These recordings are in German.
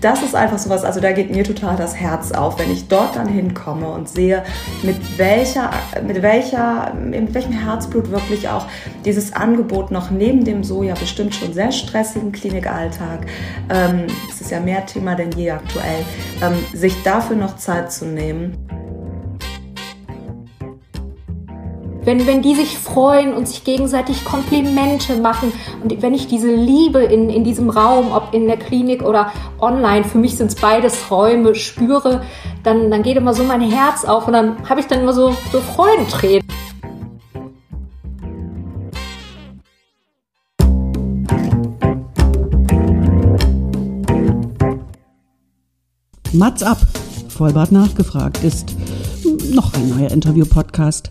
Das ist einfach sowas, also da geht mir total das Herz auf, wenn ich dort dann hinkomme und sehe, mit welcher, mit welcher, mit welchem Herzblut wirklich auch dieses Angebot noch neben dem so ja bestimmt schon sehr stressigen Klinikalltag, ähm, es ist ja mehr Thema denn je aktuell, ähm, sich dafür noch Zeit zu nehmen. Wenn, wenn die sich freuen und sich gegenseitig Komplimente machen und wenn ich diese Liebe in, in diesem Raum, ob in der Klinik oder online, für mich sind es beides Räume, spüre, dann, dann geht immer so mein Herz auf und dann habe ich dann immer so, so Freudentränen. Mats ab, Vollbart nachgefragt, ist noch ein neuer Interview-Podcast.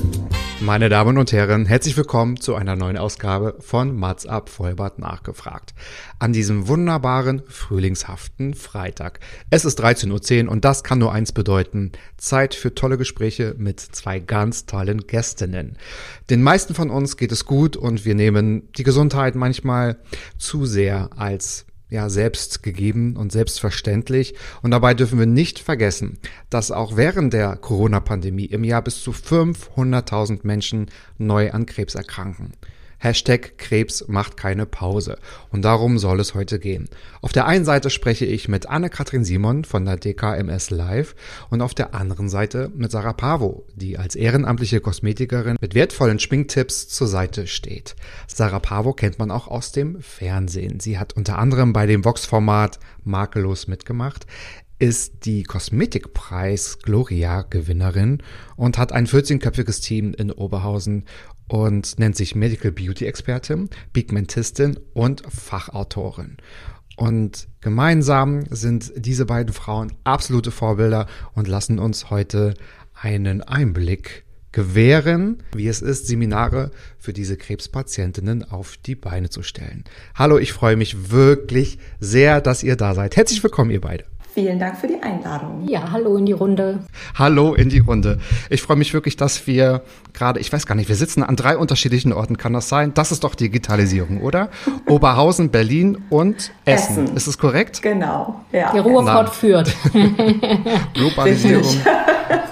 Meine Damen und Herren, herzlich willkommen zu einer neuen Ausgabe von Mats ab Vollbart nachgefragt. An diesem wunderbaren, frühlingshaften Freitag. Es ist 13.10 Uhr und das kann nur eins bedeuten. Zeit für tolle Gespräche mit zwei ganz tollen Gästinnen. Den meisten von uns geht es gut und wir nehmen die Gesundheit manchmal zu sehr als ja, selbst gegeben und selbstverständlich. Und dabei dürfen wir nicht vergessen, dass auch während der Corona-Pandemie im Jahr bis zu 500.000 Menschen neu an Krebs erkranken. Hashtag Krebs macht keine Pause. Und darum soll es heute gehen. Auf der einen Seite spreche ich mit Anne-Kathrin Simon von der DKMS Live und auf der anderen Seite mit Sarah Pavo, die als ehrenamtliche Kosmetikerin mit wertvollen Schminktipps zur Seite steht. Sarah Pavo kennt man auch aus dem Fernsehen. Sie hat unter anderem bei dem Vox-Format Makellos mitgemacht ist die Kosmetikpreis Gloria Gewinnerin und hat ein 14-köpfiges Team in Oberhausen und nennt sich Medical Beauty Expertin, Pigmentistin und Fachautorin. Und gemeinsam sind diese beiden Frauen absolute Vorbilder und lassen uns heute einen Einblick gewähren, wie es ist, Seminare für diese Krebspatientinnen auf die Beine zu stellen. Hallo, ich freue mich wirklich sehr, dass ihr da seid. Herzlich willkommen, ihr beide. Vielen Dank für die Einladung. Ja, hallo in die Runde. Hallo in die Runde. Ich freue mich wirklich, dass wir gerade, ich weiß gar nicht, wir sitzen an drei unterschiedlichen Orten. Kann das sein? Das ist doch Digitalisierung, oder? Oberhausen, Berlin und Essen. Essen. Ist es korrekt? Genau. Ja. Die Ruhrpott führt. Globalisierung.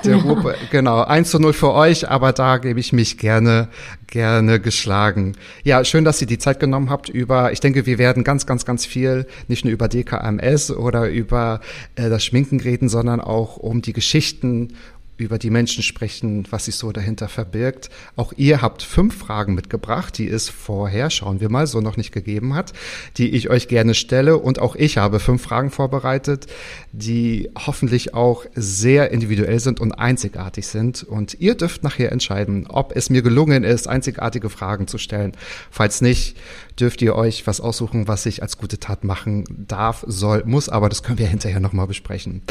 Der Ruhr, genau. 1 zu 0 für euch, aber da gebe ich mich gerne, gerne geschlagen. Ja, schön, dass ihr die Zeit genommen habt über, ich denke, wir werden ganz, ganz, ganz viel, nicht nur über DKMS oder über äh, das Schminken reden, sondern auch um die Geschichten über die Menschen sprechen, was sich so dahinter verbirgt. Auch ihr habt fünf Fragen mitgebracht, die es vorher, schauen wir mal, so noch nicht gegeben hat, die ich euch gerne stelle. Und auch ich habe fünf Fragen vorbereitet, die hoffentlich auch sehr individuell sind und einzigartig sind. Und ihr dürft nachher entscheiden, ob es mir gelungen ist, einzigartige Fragen zu stellen. Falls nicht, dürft ihr euch was aussuchen, was ich als gute Tat machen darf, soll, muss, aber das können wir hinterher nochmal besprechen.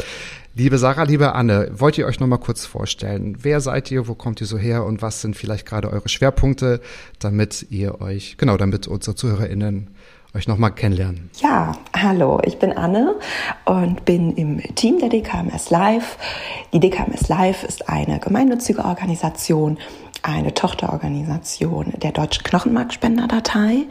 Liebe Sarah, liebe Anne, wollt ihr euch nochmal kurz vorstellen? Wer seid ihr, wo kommt ihr so her und was sind vielleicht gerade eure Schwerpunkte, damit ihr euch, genau, damit unsere ZuhörerInnen euch nochmal kennenlernen. Ja, hallo, ich bin Anne und bin im Team der DKMS Live. Die DKMS Live ist eine gemeinnützige Organisation, eine Tochterorganisation der Deutschen Knochenmarkspenderdatei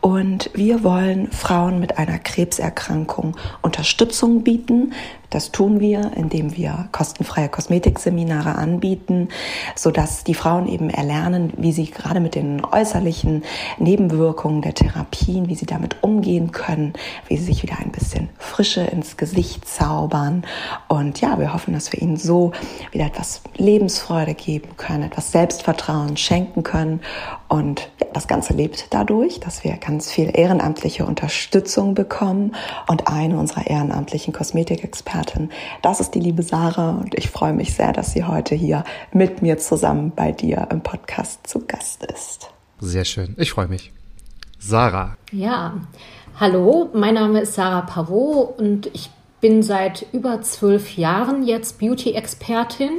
und wir wollen Frauen mit einer Krebserkrankung Unterstützung bieten. Das tun wir, indem wir kostenfreie Kosmetikseminare anbieten, sodass die Frauen eben erlernen, wie sie gerade mit den äußerlichen Nebenwirkungen der Therapien, wie sie damit umgehen können, wie sie sich wieder ein bisschen Frische ins Gesicht zaubern. Und ja, wir hoffen, dass wir ihnen so wieder etwas Lebensfreude geben können, etwas Selbstvertrauen schenken können Und ja, das Ganze lebt dadurch, dass wir ganz viel ehrenamtliche Unterstützung bekommen. Und eine unserer ehrenamtlichen Kosmetikexperten, das ist die liebe Sarah. Und ich freue mich sehr, dass sie heute hier mit mir zusammen bei dir im Podcast zu Gast ist. Sehr schön. Ich freue mich. Sarah. Ja, hallo, mein Name ist Sarah Pavot und ich bin seit über zwölf Jahren jetzt Beauty-Expertin,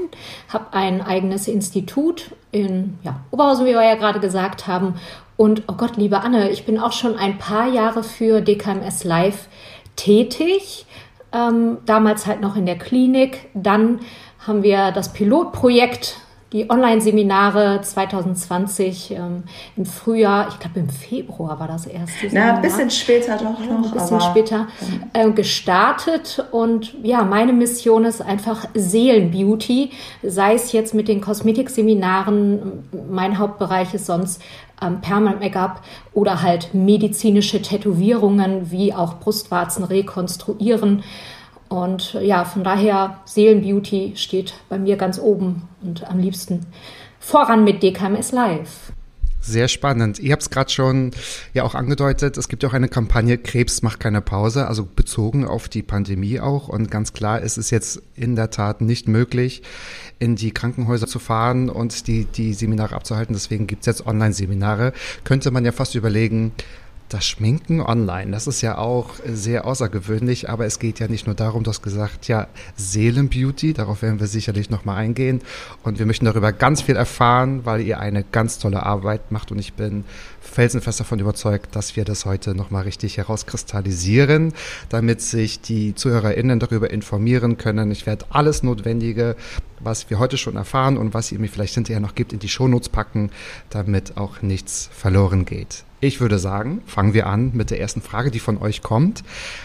habe ein eigenes Institut in ja, Oberhausen, wie wir ja gerade gesagt haben. Und oh Gott, liebe Anne, ich bin auch schon ein paar Jahre für DKMS Live tätig. Ähm, damals halt noch in der Klinik. Dann haben wir das Pilotprojekt die Online-Seminare 2020 ähm, im Frühjahr, ich glaube im Februar war das erste. Na, ein bisschen später doch noch. Ein bisschen später äh, gestartet. Und ja, meine Mission ist einfach Seelenbeauty, sei es jetzt mit den Kosmetikseminaren, mein Hauptbereich ist sonst ähm, Permanent Make-up oder halt medizinische Tätowierungen wie auch Brustwarzen rekonstruieren. Und ja, von daher Seelenbeauty steht bei mir ganz oben und am liebsten voran mit DKMS Live. Sehr spannend. Ihr habt es gerade schon ja auch angedeutet, es gibt ja auch eine Kampagne Krebs macht keine Pause, also bezogen auf die Pandemie auch. Und ganz klar ist es jetzt in der Tat nicht möglich, in die Krankenhäuser zu fahren und die, die Seminare abzuhalten. Deswegen gibt es jetzt Online-Seminare. Könnte man ja fast überlegen, das Schminken online, das ist ja auch sehr außergewöhnlich, aber es geht ja nicht nur darum, du hast gesagt, ja, Seelenbeauty, darauf werden wir sicherlich nochmal eingehen. Und wir möchten darüber ganz viel erfahren, weil ihr eine ganz tolle Arbeit macht und ich bin felsenfest davon überzeugt, dass wir das heute nochmal richtig herauskristallisieren, damit sich die ZuhörerInnen darüber informieren können. Ich werde alles Notwendige, was wir heute schon erfahren und was ihr mir vielleicht hinterher noch gibt, in die Shownotes packen, damit auch nichts verloren geht. Ich würde sagen, fangen wir an mit der ersten Frage, die von euch kommt.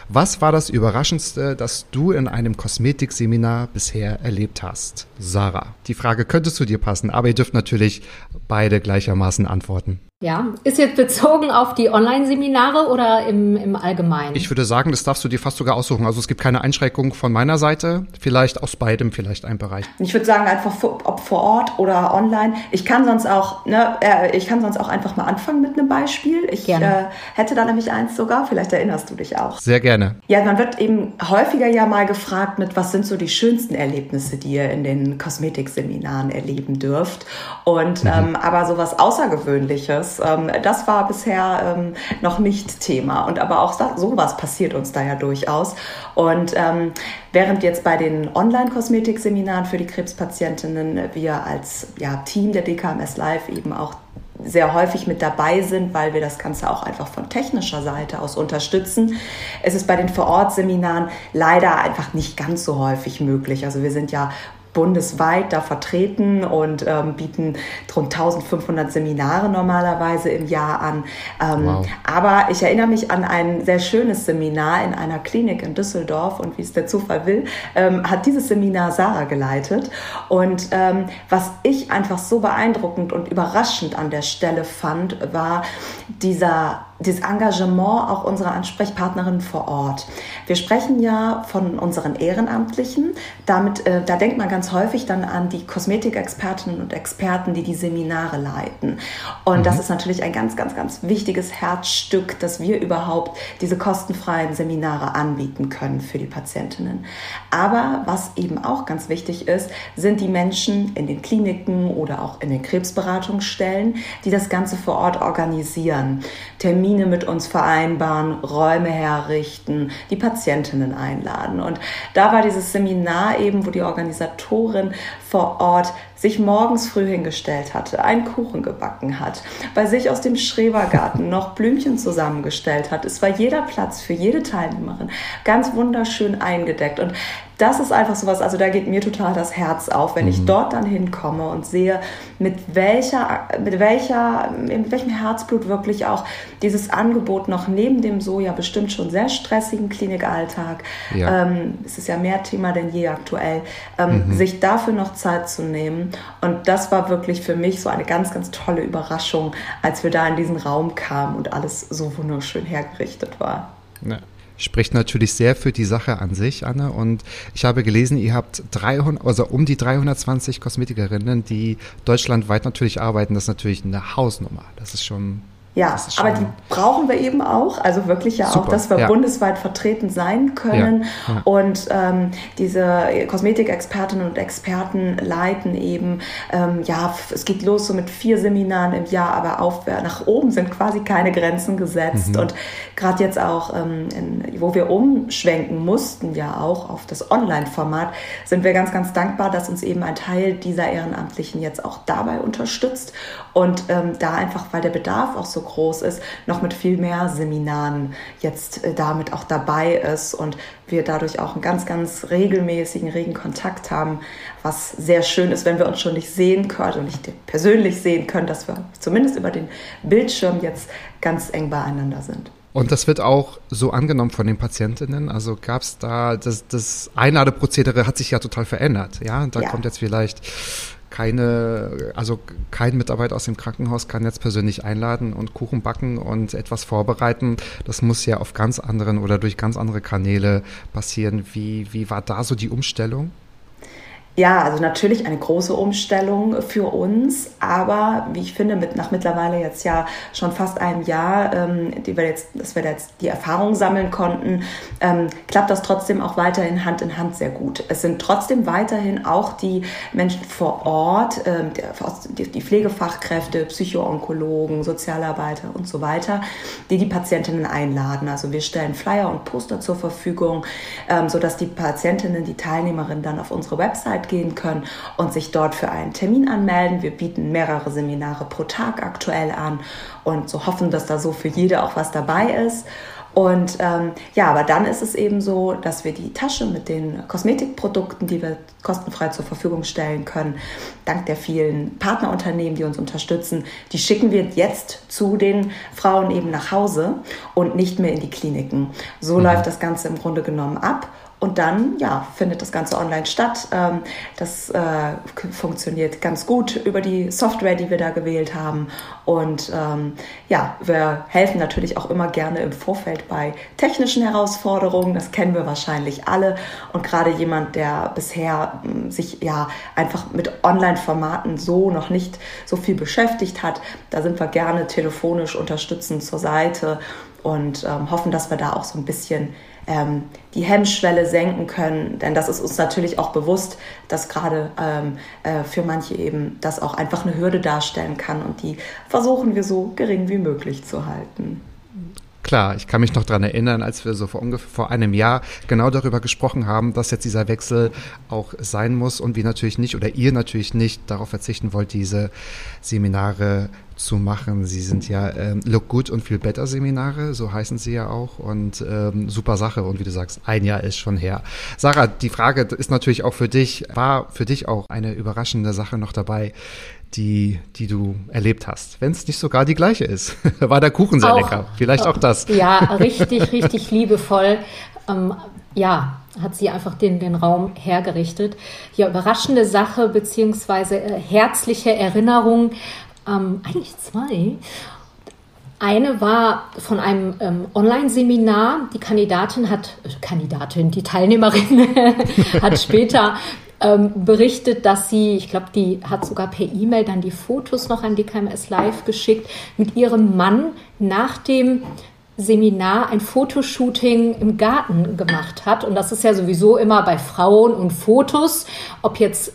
Was war das Überraschendste, das du in einem Kosmetikseminar bisher erlebt hast? Sarah, die Frage könnte zu dir passen, aber ihr dürft natürlich beide gleichermaßen antworten. Ja, ist jetzt bezogen auf die Online-Seminare oder im, im Allgemeinen? Ich würde sagen, das darfst du dir fast sogar aussuchen. Also es gibt keine Einschränkung von meiner Seite. Vielleicht aus beidem, vielleicht ein Bereich. Ich würde sagen, einfach ob vor Ort oder online. Ich kann sonst auch, ne, äh, ich kann sonst auch einfach mal anfangen mit einem Beispiel. Ich äh, hätte da nämlich eins sogar. Vielleicht erinnerst du dich auch. Sehr gerne. Ja, man wird eben häufiger ja mal gefragt mit, was sind so die schönsten Erlebnisse, die ihr in den Kosmetikseminaren erleben dürft. Und mhm. ähm, aber sowas Außergewöhnliches ähm, das war bisher ähm, noch nicht Thema. Und aber auch sowas passiert uns da ja durchaus. Und ähm, während jetzt bei den Online-Kosmetikseminaren für die Krebspatientinnen wir als ja, Team der DKMS Live eben auch sehr häufig mit dabei sind, weil wir das Ganze auch einfach von technischer Seite aus unterstützen. Es ist bei den Vorortseminaren leider einfach nicht ganz so häufig möglich. Also wir sind ja bundesweit da vertreten und ähm, bieten rund 1500 Seminare normalerweise im Jahr an. Ähm, wow. Aber ich erinnere mich an ein sehr schönes Seminar in einer Klinik in Düsseldorf und wie es der Zufall will, ähm, hat dieses Seminar Sarah geleitet. Und ähm, was ich einfach so beeindruckend und überraschend an der Stelle fand, war dieser das Engagement auch unserer Ansprechpartnerin vor Ort. Wir sprechen ja von unseren Ehrenamtlichen. Damit, äh, da denkt man ganz häufig dann an die Kosmetikexpertinnen und Experten, die die Seminare leiten. Und mhm. das ist natürlich ein ganz, ganz, ganz wichtiges Herzstück, dass wir überhaupt diese kostenfreien Seminare anbieten können für die Patientinnen. Aber was eben auch ganz wichtig ist, sind die Menschen in den Kliniken oder auch in den Krebsberatungsstellen, die das Ganze vor Ort organisieren. Termine Termine mit uns vereinbaren, Räume herrichten, die Patientinnen einladen. Und da war dieses Seminar eben, wo die Organisatorin vor Ort sich morgens früh hingestellt hatte, einen Kuchen gebacken hat, bei sich aus dem Schrebergarten noch Blümchen zusammengestellt hat. Es war jeder Platz für jede Teilnehmerin ganz wunderschön eingedeckt. Und das ist einfach sowas, also da geht mir total das Herz auf, wenn mhm. ich dort dann hinkomme und sehe, mit welcher, mit welcher, mit welchem Herzblut wirklich auch dieses Angebot noch neben dem so ja bestimmt schon sehr stressigen Klinikalltag, ja. ähm, es ist ja mehr Thema denn je aktuell, ähm, mhm. sich dafür noch Zeit zu nehmen. Und das war wirklich für mich so eine ganz, ganz tolle Überraschung, als wir da in diesen Raum kamen und alles so wunderschön hergerichtet war. Ja. spricht natürlich sehr für die Sache an sich, Anne. Und ich habe gelesen, ihr habt 300, also um die 320 Kosmetikerinnen, die deutschlandweit natürlich arbeiten. Das ist natürlich eine Hausnummer. Das ist schon ja, aber die brauchen wir eben auch. Also wirklich ja Super, auch, dass wir ja. bundesweit vertreten sein können. Ja, ja. Und ähm, diese Kosmetikexpertinnen und Experten leiten eben, ähm, ja, es geht los so mit vier Seminaren im Jahr, aber aufwärts nach oben sind quasi keine Grenzen gesetzt. Mhm. Und gerade jetzt auch, ähm, in, wo wir umschwenken mussten, ja auch auf das Online-Format, sind wir ganz, ganz dankbar, dass uns eben ein Teil dieser Ehrenamtlichen jetzt auch dabei unterstützt. Und ähm, da einfach, weil der Bedarf auch so groß ist, noch mit viel mehr Seminaren jetzt äh, damit auch dabei ist und wir dadurch auch einen ganz, ganz regelmäßigen, regen Kontakt haben, was sehr schön ist, wenn wir uns schon nicht sehen können und nicht persönlich sehen können, dass wir zumindest über den Bildschirm jetzt ganz eng beieinander sind. Und das wird auch so angenommen von den Patientinnen. Also gab es da, das, das Einladeprozedere hat sich ja total verändert. Ja, da ja. kommt jetzt vielleicht keine, also kein Mitarbeiter aus dem Krankenhaus kann jetzt persönlich einladen und Kuchen backen und etwas vorbereiten. Das muss ja auf ganz anderen oder durch ganz andere Kanäle passieren. Wie, wie war da so die Umstellung? Ja, also natürlich eine große Umstellung für uns, aber wie ich finde, mit, nach mittlerweile jetzt ja schon fast einem Jahr, ähm, die wir jetzt, dass wir jetzt die Erfahrung sammeln konnten, ähm, klappt das trotzdem auch weiterhin Hand in Hand sehr gut. Es sind trotzdem weiterhin auch die Menschen vor Ort, ähm, die, die Pflegefachkräfte, Psychoonkologen, Sozialarbeiter und so weiter, die die Patientinnen einladen. Also wir stellen Flyer und Poster zur Verfügung, ähm, sodass die Patientinnen, die Teilnehmerinnen dann auf unsere Website gehen können und sich dort für einen Termin anmelden. Wir bieten mehrere Seminare pro Tag aktuell an und so hoffen, dass da so für jede auch was dabei ist. Und ähm, ja, aber dann ist es eben so, dass wir die Tasche mit den Kosmetikprodukten, die wir kostenfrei zur Verfügung stellen können, dank der vielen Partnerunternehmen, die uns unterstützen, die schicken wir jetzt zu den Frauen eben nach Hause und nicht mehr in die Kliniken. So mhm. läuft das Ganze im Grunde genommen ab. Und dann, ja, findet das Ganze online statt. Ähm, das äh, funktioniert ganz gut über die Software, die wir da gewählt haben. Und ähm, ja, wir helfen natürlich auch immer gerne im Vorfeld bei technischen Herausforderungen. Das kennen wir wahrscheinlich alle. Und gerade jemand, der bisher hm, sich ja einfach mit Online-Formaten so noch nicht so viel beschäftigt hat, da sind wir gerne telefonisch unterstützend zur Seite und ähm, hoffen, dass wir da auch so ein bisschen ähm, die Hemmschwelle senken können. Denn das ist uns natürlich auch bewusst, dass gerade ähm, äh, für manche eben das auch einfach eine Hürde darstellen kann. Und die versuchen wir so gering wie möglich zu halten. Klar, ich kann mich noch daran erinnern, als wir so vor ungefähr vor einem Jahr genau darüber gesprochen haben, dass jetzt dieser Wechsel auch sein muss und wir natürlich nicht oder ihr natürlich nicht darauf verzichten wollt, diese Seminare zu machen. Sie sind ja ähm, Look Good und Feel Better Seminare, so heißen sie ja auch und ähm, super Sache und wie du sagst, ein Jahr ist schon her. Sarah, die Frage ist natürlich auch für dich, war für dich auch eine überraschende Sache noch dabei, die, die du erlebt hast, wenn es nicht sogar die gleiche ist. war der Kuchen sehr auch, lecker, vielleicht auch das. Ja, richtig, richtig liebevoll. Ähm, ja, hat sie einfach den, den Raum hergerichtet. Ja, überraschende Sache beziehungsweise äh, herzliche Erinnerung ähm, eigentlich zwei. Eine war von einem ähm, Online-Seminar. Die Kandidatin hat, äh, Kandidatin, die Teilnehmerin hat später ähm, berichtet, dass sie, ich glaube, die hat sogar per E-Mail dann die Fotos noch an die KMS Live geschickt, mit ihrem Mann nach dem Seminar ein Fotoshooting im Garten gemacht hat. Und das ist ja sowieso immer bei Frauen und Fotos, ob jetzt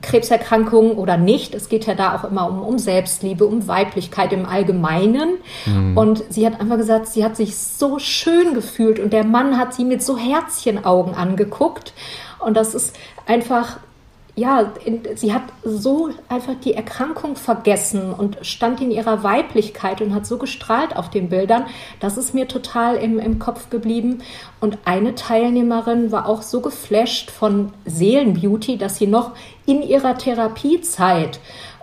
Krebserkrankungen oder nicht. Es geht ja da auch immer um, um Selbstliebe, um Weiblichkeit im Allgemeinen. Mhm. Und sie hat einfach gesagt, sie hat sich so schön gefühlt und der Mann hat sie mit so Herzchenaugen angeguckt. Und das ist einfach ja, sie hat so einfach die Erkrankung vergessen und stand in ihrer Weiblichkeit und hat so gestrahlt auf den Bildern. Das ist mir total im, im Kopf geblieben. Und eine Teilnehmerin war auch so geflasht von Seelenbeauty, dass sie noch in ihrer Therapiezeit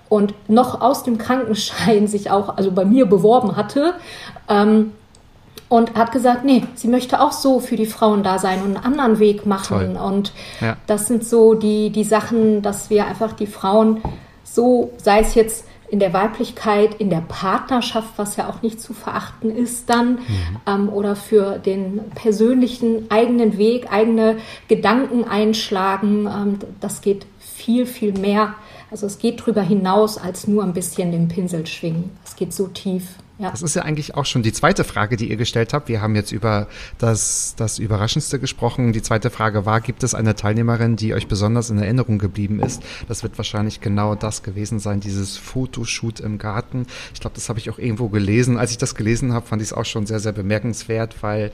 und noch aus dem Krankenschein sich auch, also bei mir beworben hatte, ähm, und hat gesagt, nee, sie möchte auch so für die Frauen da sein und einen anderen Weg machen. Toll. Und ja. das sind so die, die Sachen, dass wir einfach die Frauen so, sei es jetzt in der Weiblichkeit, in der Partnerschaft, was ja auch nicht zu verachten ist dann, mhm. ähm, oder für den persönlichen eigenen Weg, eigene Gedanken einschlagen. Ähm, das geht viel, viel mehr. Also es geht darüber hinaus, als nur ein bisschen den Pinsel schwingen. Es geht so tief. Ja. Das ist ja eigentlich auch schon die zweite Frage, die ihr gestellt habt. Wir haben jetzt über das, das Überraschendste gesprochen. Die zweite Frage war, gibt es eine Teilnehmerin, die euch besonders in Erinnerung geblieben ist? Das wird wahrscheinlich genau das gewesen sein, dieses Fotoshoot im Garten. Ich glaube, das habe ich auch irgendwo gelesen. Als ich das gelesen habe, fand ich es auch schon sehr, sehr bemerkenswert, weil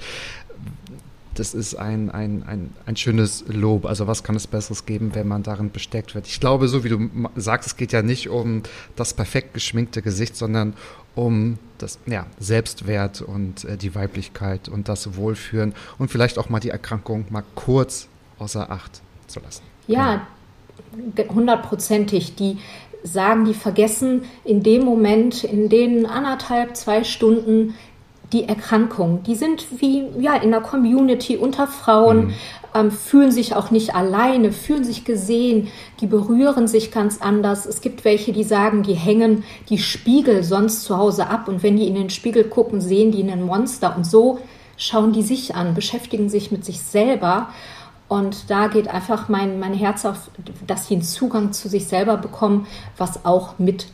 das ist ein, ein, ein, ein schönes Lob. Also was kann es Besseres geben, wenn man darin besteckt wird? Ich glaube, so wie du sagst, es geht ja nicht um das perfekt geschminkte Gesicht, sondern um das ja, Selbstwert und äh, die Weiblichkeit und das Wohlführen und vielleicht auch mal die Erkrankung mal kurz außer Acht zu lassen. Ja, hundertprozentig. Die sagen, die vergessen in dem Moment, in den anderthalb, zwei Stunden die Erkrankung. Die sind wie ja in der Community unter Frauen, mhm. ähm, fühlen sich auch nicht alleine, fühlen sich gesehen, die berühren sich ganz anders. Es gibt welche, die sagen, die hängen die Spiegel sonst zu Hause ab und wenn die in den Spiegel gucken, sehen die einen Monster und so schauen die sich an, beschäftigen sich mit sich selber. Und da geht einfach mein, mein Herz auf, dass sie einen Zugang zu sich selber bekommen, was auch mit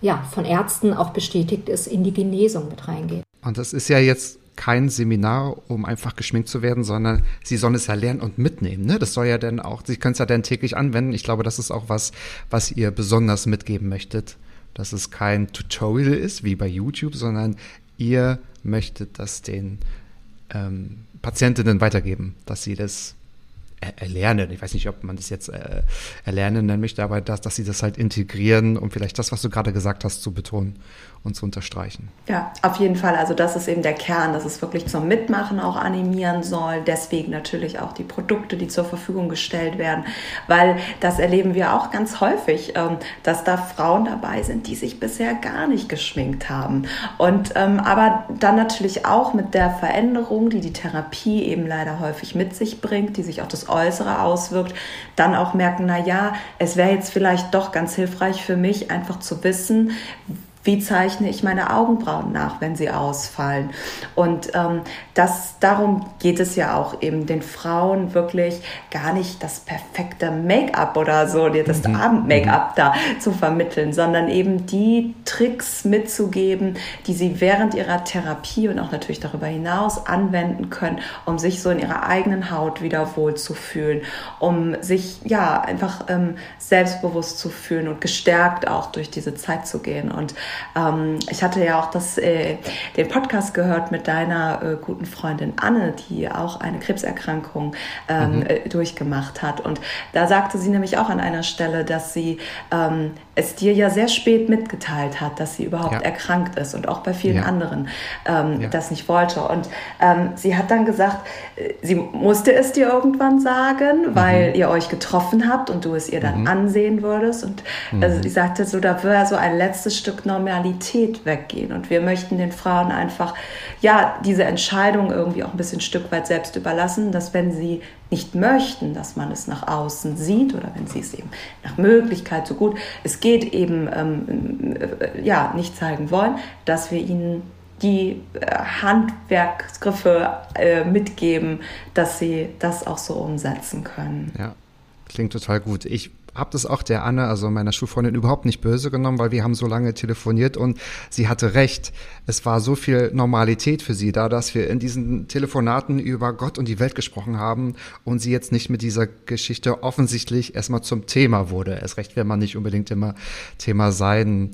ja, von Ärzten auch bestätigt ist, in die Genesung mit reingeht. Und das ist ja jetzt kein Seminar, um einfach geschminkt zu werden, sondern sie sollen es ja lernen und mitnehmen. Ne? Das soll ja dann auch, sie können es ja dann täglich anwenden. Ich glaube, das ist auch was, was ihr besonders mitgeben möchtet. Dass es kein Tutorial ist, wie bei YouTube, sondern ihr möchtet das den ähm, Patientinnen weitergeben, dass sie das erlernen. Ich weiß nicht, ob man das jetzt äh, erlernen nennen möchte, aber dass, dass sie das halt integrieren, um vielleicht das, was du gerade gesagt hast, zu betonen und zu unterstreichen. Ja, auf jeden Fall. Also das ist eben der Kern, dass es wirklich zum Mitmachen auch animieren soll. Deswegen natürlich auch die Produkte, die zur Verfügung gestellt werden, weil das erleben wir auch ganz häufig, ähm, dass da Frauen dabei sind, die sich bisher gar nicht geschminkt haben. Und ähm, aber dann natürlich auch mit der Veränderung, die die Therapie eben leider häufig mit sich bringt, die sich auf das Äußere auswirkt, dann auch merken, na ja, es wäre jetzt vielleicht doch ganz hilfreich für mich, einfach zu wissen, wie zeichne ich meine Augenbrauen nach, wenn sie ausfallen. Und ähm, das, darum geht es ja auch eben, den Frauen wirklich gar nicht das perfekte Make-up oder so, das mhm. Abend-Make-up da zu vermitteln, sondern eben die Tricks mitzugeben, die sie während ihrer Therapie und auch natürlich darüber hinaus anwenden können, um sich so in ihrer eigenen Haut wieder wohlzufühlen, um sich ja einfach ähm, selbstbewusst zu fühlen und gestärkt auch durch diese Zeit zu gehen. Und ähm, ich hatte ja auch das, äh, den Podcast gehört mit deiner äh, guten Freundin Anne, die auch eine Krebserkrankung ähm, mhm. Äh, durchgemacht hat. Und da sagte sie nämlich auch an einer Stelle, dass sie ähm, es dir ja sehr spät mitgeteilt hat, dass sie überhaupt ja. erkrankt ist und auch bei vielen ja. anderen ähm, ja. das nicht wollte. Und ähm, sie hat dann gesagt, äh, sie musste es dir irgendwann sagen, weil mhm. ihr euch getroffen habt und du es ihr dann mhm. ansehen würdest. Und mhm. also sie sagte so, da würde so ein letztes Stück Normalität weggehen. Und wir möchten den Frauen einfach, ja, diese Entscheidung irgendwie auch ein bisschen ein Stück weit selbst überlassen, dass wenn sie nicht möchten, dass man es nach außen sieht oder wenn sie es eben nach Möglichkeit so gut es geht eben ähm, äh, ja nicht zeigen wollen, dass wir ihnen die äh, Handwerksgriffe äh, mitgeben, dass sie das auch so umsetzen können. Ja, klingt total gut. Ich habe das auch der Anne, also meiner Schulfreundin, überhaupt nicht böse genommen, weil wir haben so lange telefoniert und sie hatte recht. Es war so viel Normalität für sie da, dass wir in diesen Telefonaten über Gott und die Welt gesprochen haben und sie jetzt nicht mit dieser Geschichte offensichtlich erstmal zum Thema wurde. Erst recht, wenn man nicht unbedingt immer Thema sein,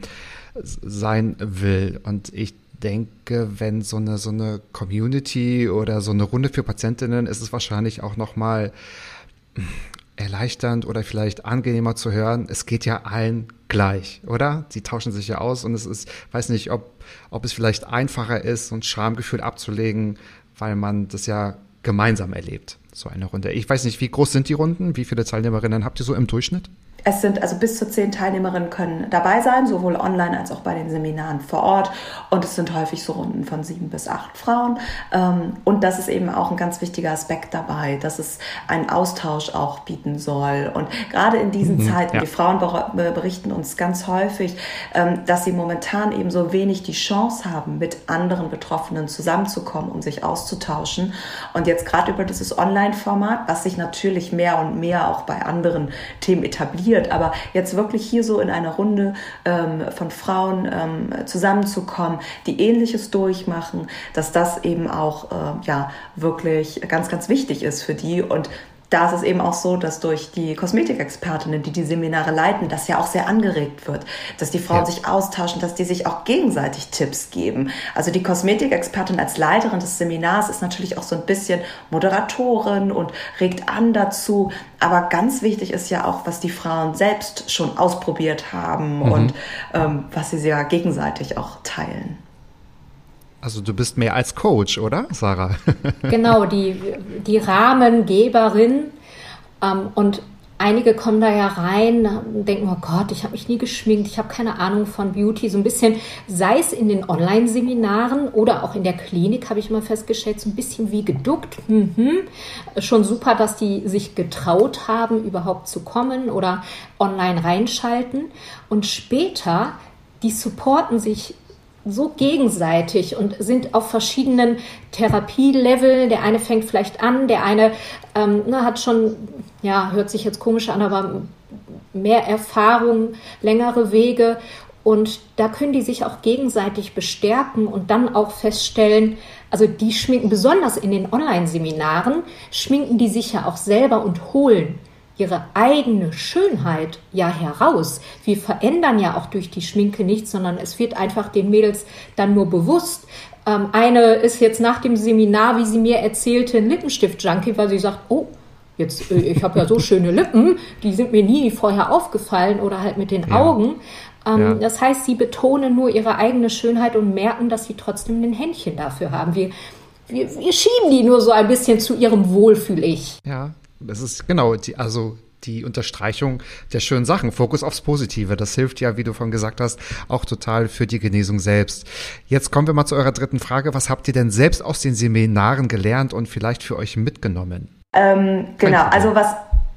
sein will. Und ich denke, wenn so eine, so eine Community oder so eine Runde für Patientinnen ist es wahrscheinlich auch nochmal erleichternd oder vielleicht angenehmer zu hören. Es geht ja allen gleich, oder? Sie tauschen sich ja aus und es ist, weiß nicht, ob, ob es vielleicht einfacher ist, so ein Schamgefühl abzulegen, weil man das ja gemeinsam erlebt, so eine Runde. Ich weiß nicht, wie groß sind die Runden? Wie viele Teilnehmerinnen habt ihr so im Durchschnitt? Es sind also bis zu zehn Teilnehmerinnen können dabei sein, sowohl online als auch bei den Seminaren vor Ort. Und es sind häufig so Runden von sieben bis acht Frauen. Ähm, und das ist eben auch ein ganz wichtiger Aspekt dabei, dass es einen Austausch auch bieten soll. Und gerade in diesen mhm, Zeiten, ja. die Frauen berichten uns ganz häufig, ähm, dass sie momentan eben so wenig die Chance haben, mit anderen Betroffenen zusammenzukommen, um sich auszutauschen. Und jetzt gerade über dieses Online-Format, was sich natürlich mehr und mehr auch bei anderen Themen etabliert, aber jetzt wirklich hier so in einer Runde ähm, von Frauen ähm, zusammenzukommen, die ähnliches durchmachen, dass das eben auch äh, ja wirklich ganz, ganz wichtig ist für die. Und da ist es eben auch so, dass durch die Kosmetikexpertinnen, die die Seminare leiten, das ja auch sehr angeregt wird, dass die Frauen ja. sich austauschen, dass die sich auch gegenseitig Tipps geben. Also die Kosmetikexpertin als Leiterin des Seminars ist natürlich auch so ein bisschen Moderatorin und regt an dazu. Aber ganz wichtig ist ja auch, was die Frauen selbst schon ausprobiert haben mhm. und ähm, was sie ja gegenseitig auch teilen. Also du bist mehr als Coach, oder, Sarah? genau, die, die Rahmengeberin. Ähm, und einige kommen da ja rein denken, oh Gott, ich habe mich nie geschminkt, ich habe keine Ahnung von Beauty. So ein bisschen, sei es in den Online-Seminaren oder auch in der Klinik, habe ich immer festgestellt, so ein bisschen wie geduckt. Mhm. Schon super, dass die sich getraut haben, überhaupt zu kommen oder online reinschalten. Und später, die supporten sich so gegenseitig und sind auf verschiedenen Therapieleveln. Der eine fängt vielleicht an, der eine ähm, ne, hat schon, ja, hört sich jetzt komisch an, aber mehr Erfahrung, längere Wege. Und da können die sich auch gegenseitig bestärken und dann auch feststellen, also die schminken, besonders in den Online-Seminaren, schminken die sich ja auch selber und holen ihre eigene Schönheit ja heraus. Wir verändern ja auch durch die Schminke nichts, sondern es wird einfach den Mädels dann nur bewusst. Ähm, eine ist jetzt nach dem Seminar, wie sie mir erzählte, ein Lippenstift-Junkie, weil sie sagt, oh, jetzt, äh, ich habe ja so schöne Lippen, die sind mir nie vorher aufgefallen oder halt mit den ja. Augen. Ähm, ja. Das heißt, sie betonen nur ihre eigene Schönheit und merken, dass sie trotzdem ein Händchen dafür haben. Wir, wir, wir schieben die nur so ein bisschen zu ihrem Wohlfühl-Ich. Ja, das ist genau, die, also die Unterstreichung der schönen Sachen. Fokus aufs Positive. Das hilft ja, wie du von gesagt hast, auch total für die Genesung selbst. Jetzt kommen wir mal zu eurer dritten Frage. Was habt ihr denn selbst aus den Seminaren gelernt und vielleicht für euch mitgenommen? Ähm, genau, also was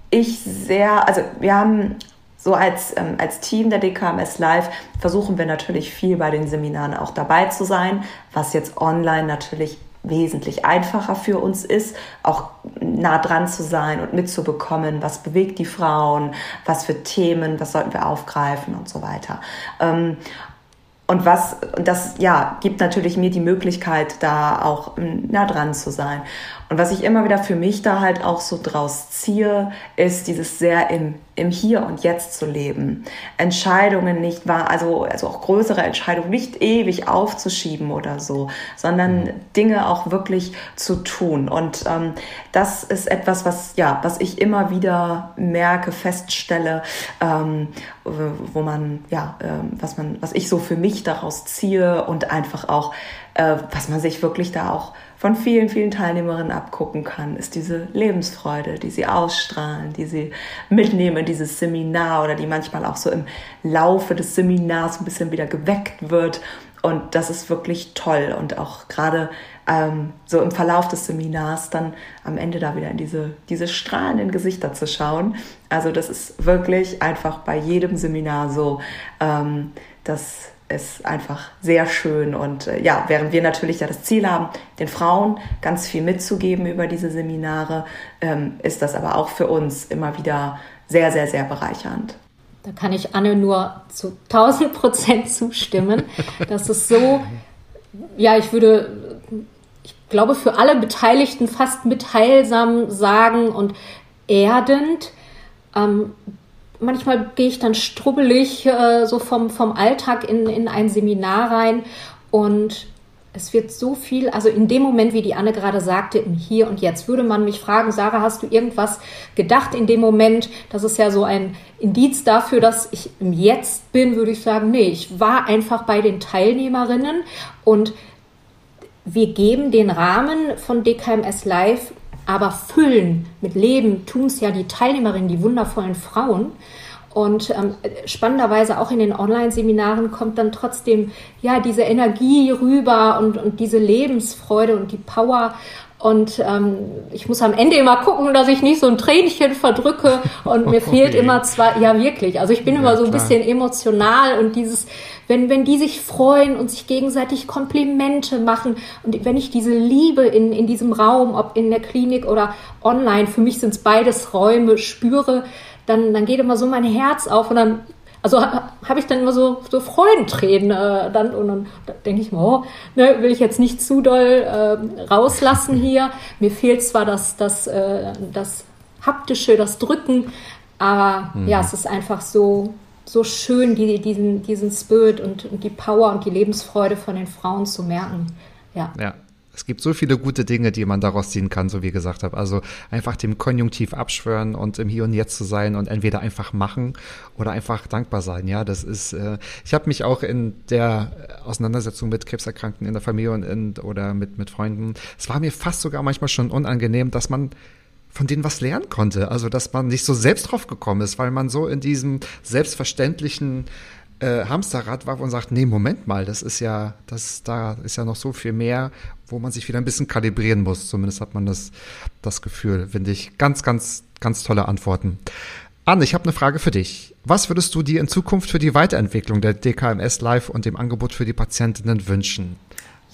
ich sehr, also wir haben so als, ähm, als Team der DKMS Live versuchen wir natürlich viel bei den Seminaren auch dabei zu sein, was jetzt online natürlich wesentlich einfacher für uns ist, auch nah dran zu sein und mitzubekommen, was bewegt die Frauen, was für Themen, was sollten wir aufgreifen und so weiter. Ähm, und was, das ja, gibt natürlich mir die Möglichkeit, da auch nah dran zu sein. Und was ich immer wieder für mich da halt auch so draus ziehe, ist dieses sehr im, im Hier und Jetzt zu leben. Entscheidungen nicht wahr, also, also auch größere Entscheidungen nicht ewig aufzuschieben oder so, sondern mhm. Dinge auch wirklich zu tun. Und ähm, das ist etwas, was, ja, was ich immer wieder merke, feststelle, ähm, wo man, ja, ähm, was man, was ich so für mich daraus ziehe und einfach auch, äh, was man sich wirklich da auch von vielen, vielen Teilnehmerinnen abgucken kann, ist diese Lebensfreude, die sie ausstrahlen, die sie mitnehmen in dieses Seminar oder die manchmal auch so im Laufe des Seminars ein bisschen wieder geweckt wird. Und das ist wirklich toll. Und auch gerade ähm, so im Verlauf des Seminars dann am Ende da wieder in diese, diese strahlenden Gesichter zu schauen. Also das ist wirklich einfach bei jedem Seminar so, ähm, dass ist einfach sehr schön. Und äh, ja, während wir natürlich ja das Ziel haben, den Frauen ganz viel mitzugeben über diese Seminare, ähm, ist das aber auch für uns immer wieder sehr, sehr, sehr bereichernd. Da kann ich Anne nur zu 1000 Prozent zustimmen. Das ist so, ja, ich würde, ich glaube, für alle Beteiligten fast mitheilsam sagen und erdend. Ähm, manchmal gehe ich dann strubbelig äh, so vom, vom Alltag in, in ein Seminar rein und es wird so viel, also in dem Moment, wie die Anne gerade sagte, im Hier und Jetzt, würde man mich fragen, Sarah, hast du irgendwas gedacht in dem Moment? Das ist ja so ein Indiz dafür, dass ich im Jetzt bin, würde ich sagen, nee, ich war einfach bei den Teilnehmerinnen und wir geben den Rahmen von DKMS Live aber füllen mit Leben tun es ja die Teilnehmerinnen, die wundervollen Frauen. Und ähm, spannenderweise auch in den Online-Seminaren kommt dann trotzdem ja diese Energie rüber und, und diese Lebensfreude und die Power. Und ähm, ich muss am Ende immer gucken, dass ich nicht so ein Tränchen verdrücke. Und mir fehlt immer zwar, ja wirklich, also ich bin ja, immer so ein klar. bisschen emotional und dieses, wenn, wenn die sich freuen und sich gegenseitig Komplimente machen und wenn ich diese Liebe in, in diesem Raum, ob in der Klinik oder online, für mich sind es beides Räume, spüre, dann, dann geht immer so mein Herz auf und dann also habe ich dann immer so, so Freudentränen äh, dann und dann denke ich mir, oh, ne, will ich jetzt nicht zu doll äh, rauslassen hier. Mir fehlt zwar das, das, äh, das haptische, das Drücken, aber mhm. ja, es ist einfach so, so schön, die, diesen, diesen Spirit und, und die Power und die Lebensfreude von den Frauen zu merken. Ja. ja. Es gibt so viele gute Dinge, die man daraus ziehen kann, so wie gesagt habe. Also einfach dem Konjunktiv abschwören und im Hier und Jetzt zu sein und entweder einfach machen oder einfach dankbar sein. Ja, das ist. Äh, ich habe mich auch in der Auseinandersetzung mit Krebserkrankten in der Familie und in, oder mit mit Freunden. Es war mir fast sogar manchmal schon unangenehm, dass man von denen was lernen konnte. Also dass man nicht so selbst drauf gekommen ist, weil man so in diesem selbstverständlichen äh, Hamsterrad war und sagt, nee, Moment mal, das ist ja, das, da ist ja noch so viel mehr, wo man sich wieder ein bisschen kalibrieren muss. Zumindest hat man das, das Gefühl, finde ich. Ganz, ganz, ganz tolle Antworten. Anne, ich habe eine Frage für dich. Was würdest du dir in Zukunft für die Weiterentwicklung der DKMS Live und dem Angebot für die Patientinnen wünschen?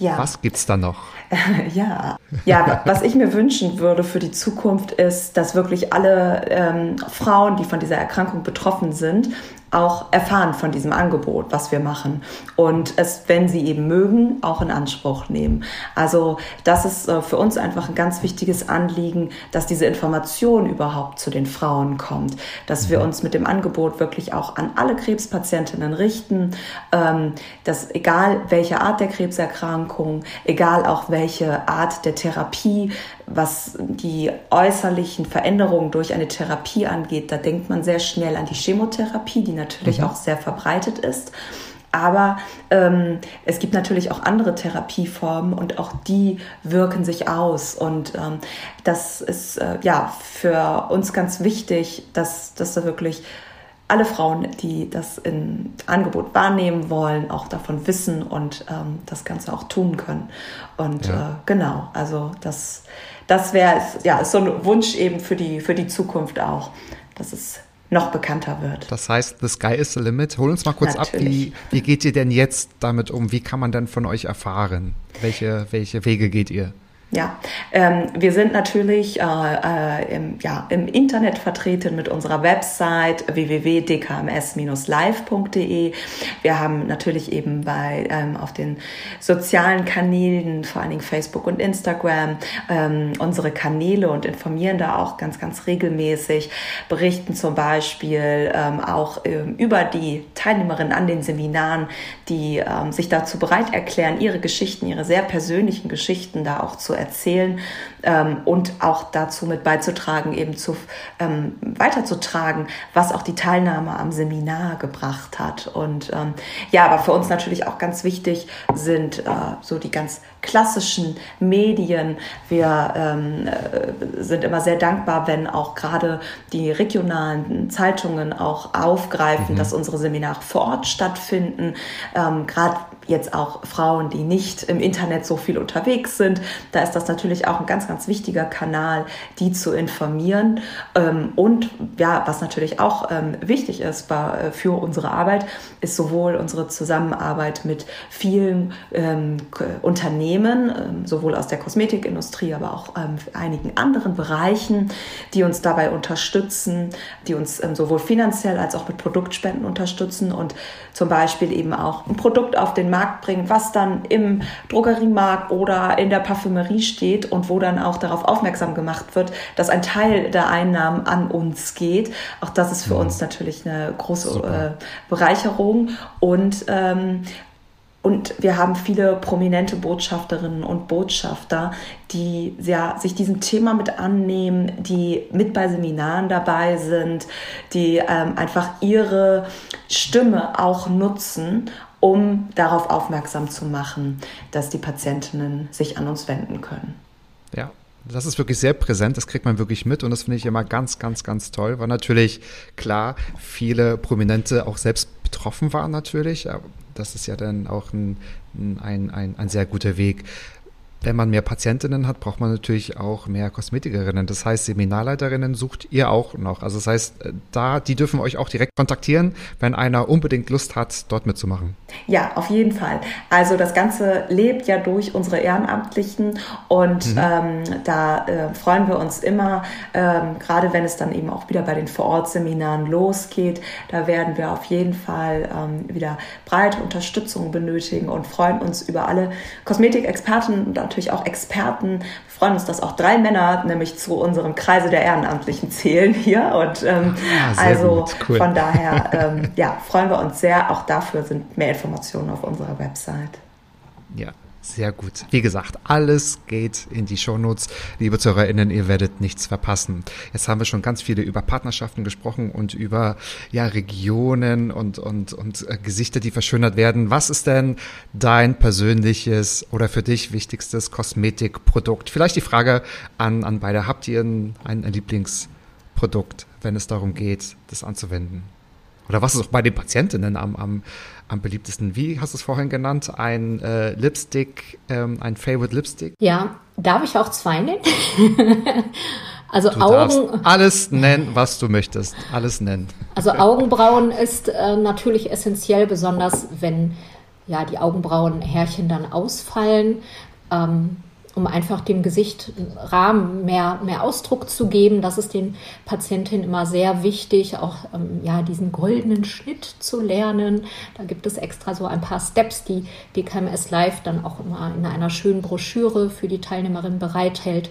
Ja. Was gibt's da noch? ja. ja, was ich mir wünschen würde für die Zukunft ist, dass wirklich alle ähm, Frauen, die von dieser Erkrankung betroffen sind, auch erfahren von diesem Angebot, was wir machen und es, wenn sie eben mögen, auch in Anspruch nehmen. Also das ist äh, für uns einfach ein ganz wichtiges Anliegen, dass diese Information überhaupt zu den Frauen kommt, dass wir mhm. uns mit dem Angebot wirklich auch an alle Krebspatientinnen richten, ähm, dass egal welche Art der Krebserkrankung, egal auch welche Art der Therapie, was die äußerlichen Veränderungen durch eine Therapie angeht, da denkt man sehr schnell an die Chemotherapie, die natürlich mhm. auch sehr verbreitet ist. Aber ähm, es gibt natürlich auch andere Therapieformen und auch die wirken sich aus. Und ähm, das ist äh, ja für uns ganz wichtig, dass, dass da wirklich alle Frauen, die das in Angebot wahrnehmen wollen, auch davon wissen und ähm, das Ganze auch tun können. Und ja. äh, genau, also das, das wäre ja so ein Wunsch eben für die, für die Zukunft auch, dass es noch bekannter wird. Das heißt, the sky is the limit. Hol uns mal kurz Natürlich. ab, wie, wie geht ihr denn jetzt damit um? Wie kann man denn von euch erfahren? Welche, welche Wege geht ihr? Ja, ähm, wir sind natürlich äh, äh, im, ja, im Internet vertreten mit unserer Website www.dkms-live.de. Wir haben natürlich eben bei ähm, auf den sozialen Kanälen, vor allen Dingen Facebook und Instagram, ähm, unsere Kanäle und informieren da auch ganz, ganz regelmäßig, berichten zum Beispiel ähm, auch ähm, über die Teilnehmerinnen an den Seminaren, die ähm, sich dazu bereit erklären, ihre Geschichten, ihre sehr persönlichen Geschichten da auch zu erzählen erzählen, ähm, und auch dazu mit beizutragen, eben zu ähm, weiterzutragen, was auch die Teilnahme am Seminar gebracht hat. Und ähm, ja, aber für uns natürlich auch ganz wichtig sind äh, so die ganz klassischen Medien. Wir ähm, äh, sind immer sehr dankbar, wenn auch gerade die regionalen Zeitungen auch aufgreifen, mhm. dass unsere Seminare vor Ort stattfinden. Ähm, gerade jetzt auch Frauen, die nicht im Internet so viel unterwegs sind. Da ist das natürlich auch ein ganz, ganz wichtiger Kanal, die zu informieren. Ähm, und ja, was natürlich auch ähm, wichtig ist äh, für unsere Arbeit, ist sowohl unsere Zusammenarbeit mit vielen ähm, Unternehmen, sowohl aus der Kosmetikindustrie, aber auch einigen anderen Bereichen, die uns dabei unterstützen, die uns sowohl finanziell als auch mit Produktspenden unterstützen und zum Beispiel eben auch ein Produkt auf den Markt bringen, was dann im Drogeriemarkt oder in der Parfümerie steht und wo dann auch darauf aufmerksam gemacht wird, dass ein Teil der Einnahmen an uns geht. Auch das ist für. Mhm. uns natürlich eine große äh, Bereicherung und ähm, und wir haben viele prominente Botschafterinnen und Botschafter, die ja, sich diesem Thema mit annehmen, die mit bei Seminaren dabei sind, die ähm, einfach ihre Stimme auch nutzen, um darauf aufmerksam zu machen, dass die Patientinnen sich an uns wenden können. Ja, Das ist wirklich sehr präsent, das kriegt man wirklich mit und das finde ich immer ganz, ganz, ganz toll, weil natürlich klar viele Prominente auch selbst betroffen waren natürlich. Das ist ja dann auch ein, ein, ein, ein sehr guter Weg. Wenn man mehr Patientinnen hat, braucht man natürlich auch mehr Kosmetikerinnen. Das heißt, Seminarleiterinnen sucht ihr auch noch. Also das heißt, äh, da, die dürfen euch auch direkt kontaktieren, wenn einer unbedingt Lust hat, dort mitzumachen. Ja, auf jeden Fall. Also das Ganze lebt ja durch unsere Ehrenamtlichen und mhm. ähm, da äh, freuen wir uns immer, ähm, gerade wenn es dann eben auch wieder bei den Vorortseminaren losgeht. Da werden wir auf jeden Fall ähm, wieder breite Unterstützung benötigen und freuen uns über alle Kosmetikexperten und natürlich auch Experten. Wir freuen uns, dass auch drei Männer nämlich zu unserem Kreise der Ehrenamtlichen zählen hier. Und ähm, ah, also cool. von daher ähm, ja, freuen wir uns sehr. Auch dafür sind mehr Informationen auf unserer Website. Ja, sehr gut. Wie gesagt, alles geht in die Shownotes. Liebe ZuhörerInnen, ihr werdet nichts verpassen. Jetzt haben wir schon ganz viele über Partnerschaften gesprochen und über ja, Regionen und, und, und äh, Gesichter, die verschönert werden. Was ist denn dein persönliches oder für dich wichtigstes Kosmetikprodukt? Vielleicht die Frage an, an beide. Habt ihr ein, ein Lieblingsprodukt, wenn es darum geht, das anzuwenden? Oder was ist auch bei den Patientinnen am, am, am beliebtesten? Wie hast du es vorhin genannt? Ein äh, Lipstick, ähm, ein Favorite Lipstick? Ja, darf ich auch zwei nennen? also du Augen. alles nennen, was du möchtest. Alles nennen. Also Augenbrauen ist äh, natürlich essentiell, besonders wenn ja die Augenbrauenhärchen dann ausfallen. Ähm, um einfach dem Gesicht Rahmen mehr, mehr Ausdruck zu geben. Das ist den Patientinnen immer sehr wichtig, auch ähm, ja, diesen goldenen Schnitt zu lernen. Da gibt es extra so ein paar Steps, die DKMS Live dann auch immer in einer schönen Broschüre für die Teilnehmerin bereithält.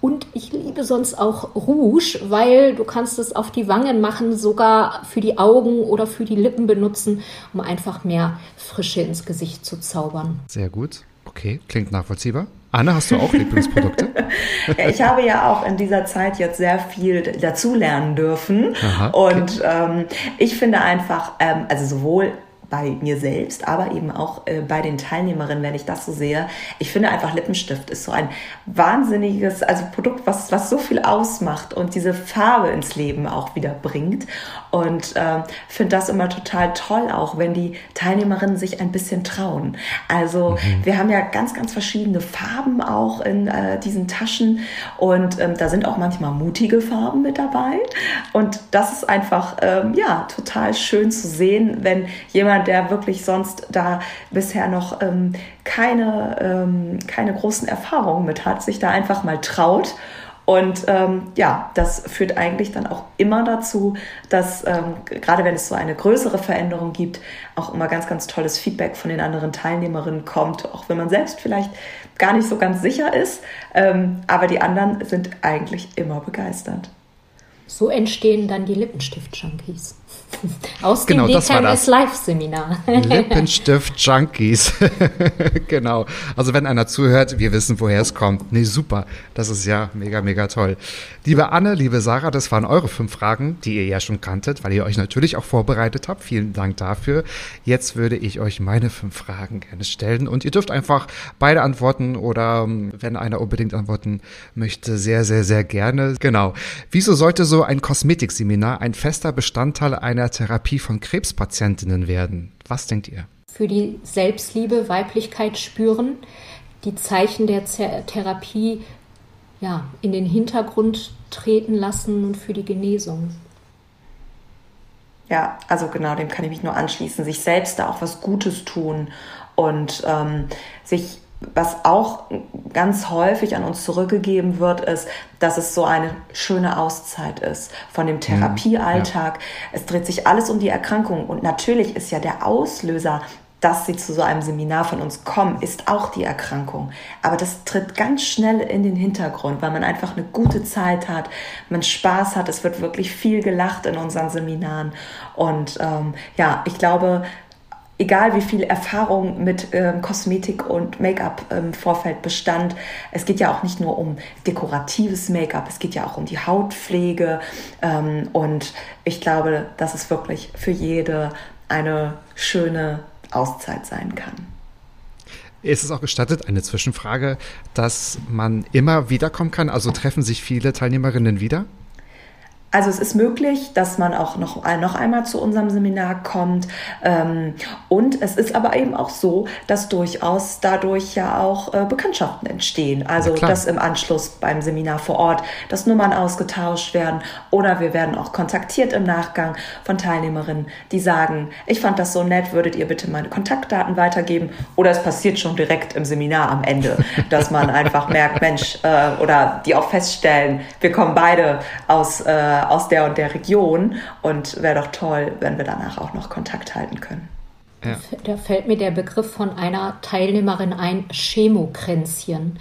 Und ich liebe sonst auch Rouge, weil du kannst es auf die Wangen machen, sogar für die Augen oder für die Lippen benutzen, um einfach mehr Frische ins Gesicht zu zaubern. Sehr gut. Okay, klingt nachvollziehbar. Anne, hast du auch Lieblingsprodukte? ich habe ja auch in dieser Zeit jetzt sehr viel dazulernen dürfen. Aha, okay. Und ähm, ich finde einfach, ähm, also sowohl bei mir selbst, aber eben auch äh, bei den Teilnehmerinnen, wenn ich das so sehe. Ich finde einfach Lippenstift ist so ein wahnsinniges, also Produkt, was, was so viel ausmacht und diese Farbe ins Leben auch wieder bringt. Und äh, finde das immer total toll, auch wenn die Teilnehmerinnen sich ein bisschen trauen. Also mhm. wir haben ja ganz, ganz verschiedene Farben auch in äh, diesen Taschen und ähm, da sind auch manchmal mutige Farben mit dabei. Und das ist einfach, ähm, ja, total schön zu sehen, wenn jemand der wirklich sonst da bisher noch ähm, keine, ähm, keine großen Erfahrungen mit hat, sich da einfach mal traut. Und ähm, ja, das führt eigentlich dann auch immer dazu, dass ähm, gerade wenn es so eine größere Veränderung gibt, auch immer ganz, ganz tolles Feedback von den anderen Teilnehmerinnen kommt, auch wenn man selbst vielleicht gar nicht so ganz sicher ist. Ähm, aber die anderen sind eigentlich immer begeistert. So entstehen dann die Lippenstift-Junkies. Aus genau, dem DKMS Live-Seminar. Lippenstift-Junkies. genau. Also wenn einer zuhört, wir wissen, woher es kommt. Nee, super. Das ist ja mega, mega toll. Liebe Anne, liebe Sarah, das waren eure fünf Fragen, die ihr ja schon kanntet, weil ihr euch natürlich auch vorbereitet habt. Vielen Dank dafür. Jetzt würde ich euch meine fünf Fragen gerne stellen und ihr dürft einfach beide antworten oder ähm, wenn einer unbedingt antworten möchte, sehr, sehr, sehr gerne. Genau. Wieso sollte so ein Kosmetikseminar ein fester Bestandteil einer Therapie von Krebspatientinnen werden? Was denkt ihr? Für die Selbstliebe, Weiblichkeit spüren, die Zeichen der Therapie ja, in den Hintergrund treten lassen und für die Genesung. Ja, also genau, dem kann ich mich nur anschließen. Sich selbst da auch was Gutes tun und ähm, sich was auch ganz häufig an uns zurückgegeben wird, ist, dass es so eine schöne Auszeit ist von dem mhm. Therapiealltag. Ja. Es dreht sich alles um die Erkrankung und natürlich ist ja der Auslöser, dass sie zu so einem Seminar von uns kommen, ist auch die Erkrankung. Aber das tritt ganz schnell in den Hintergrund, weil man einfach eine gute Zeit hat, man Spaß hat, es wird wirklich viel gelacht in unseren Seminaren. Und ähm, ja, ich glaube, egal wie viel Erfahrung mit ähm, Kosmetik und Make-up im ähm, Vorfeld bestand, es geht ja auch nicht nur um dekoratives Make-up, es geht ja auch um die Hautpflege. Ähm, und ich glaube, dass es wirklich für jede eine schöne Auszeit sein kann. Ist es auch gestattet, eine Zwischenfrage, dass man immer wiederkommen kann? Also treffen sich viele Teilnehmerinnen wieder? Also es ist möglich, dass man auch noch, noch einmal zu unserem Seminar kommt. Ähm, und es ist aber eben auch so, dass durchaus dadurch ja auch äh, Bekanntschaften entstehen. Also dass im Anschluss beim Seminar vor Ort, dass Nummern ausgetauscht werden oder wir werden auch kontaktiert im Nachgang von Teilnehmerinnen, die sagen, ich fand das so nett, würdet ihr bitte meine Kontaktdaten weitergeben? Oder es passiert schon direkt im Seminar am Ende, dass man einfach merkt, Mensch, äh, oder die auch feststellen, wir kommen beide aus äh, aus der und der Region und wäre doch toll, wenn wir danach auch noch Kontakt halten können. Ja. Da fällt mir der Begriff von einer Teilnehmerin ein, Chemokränzchen.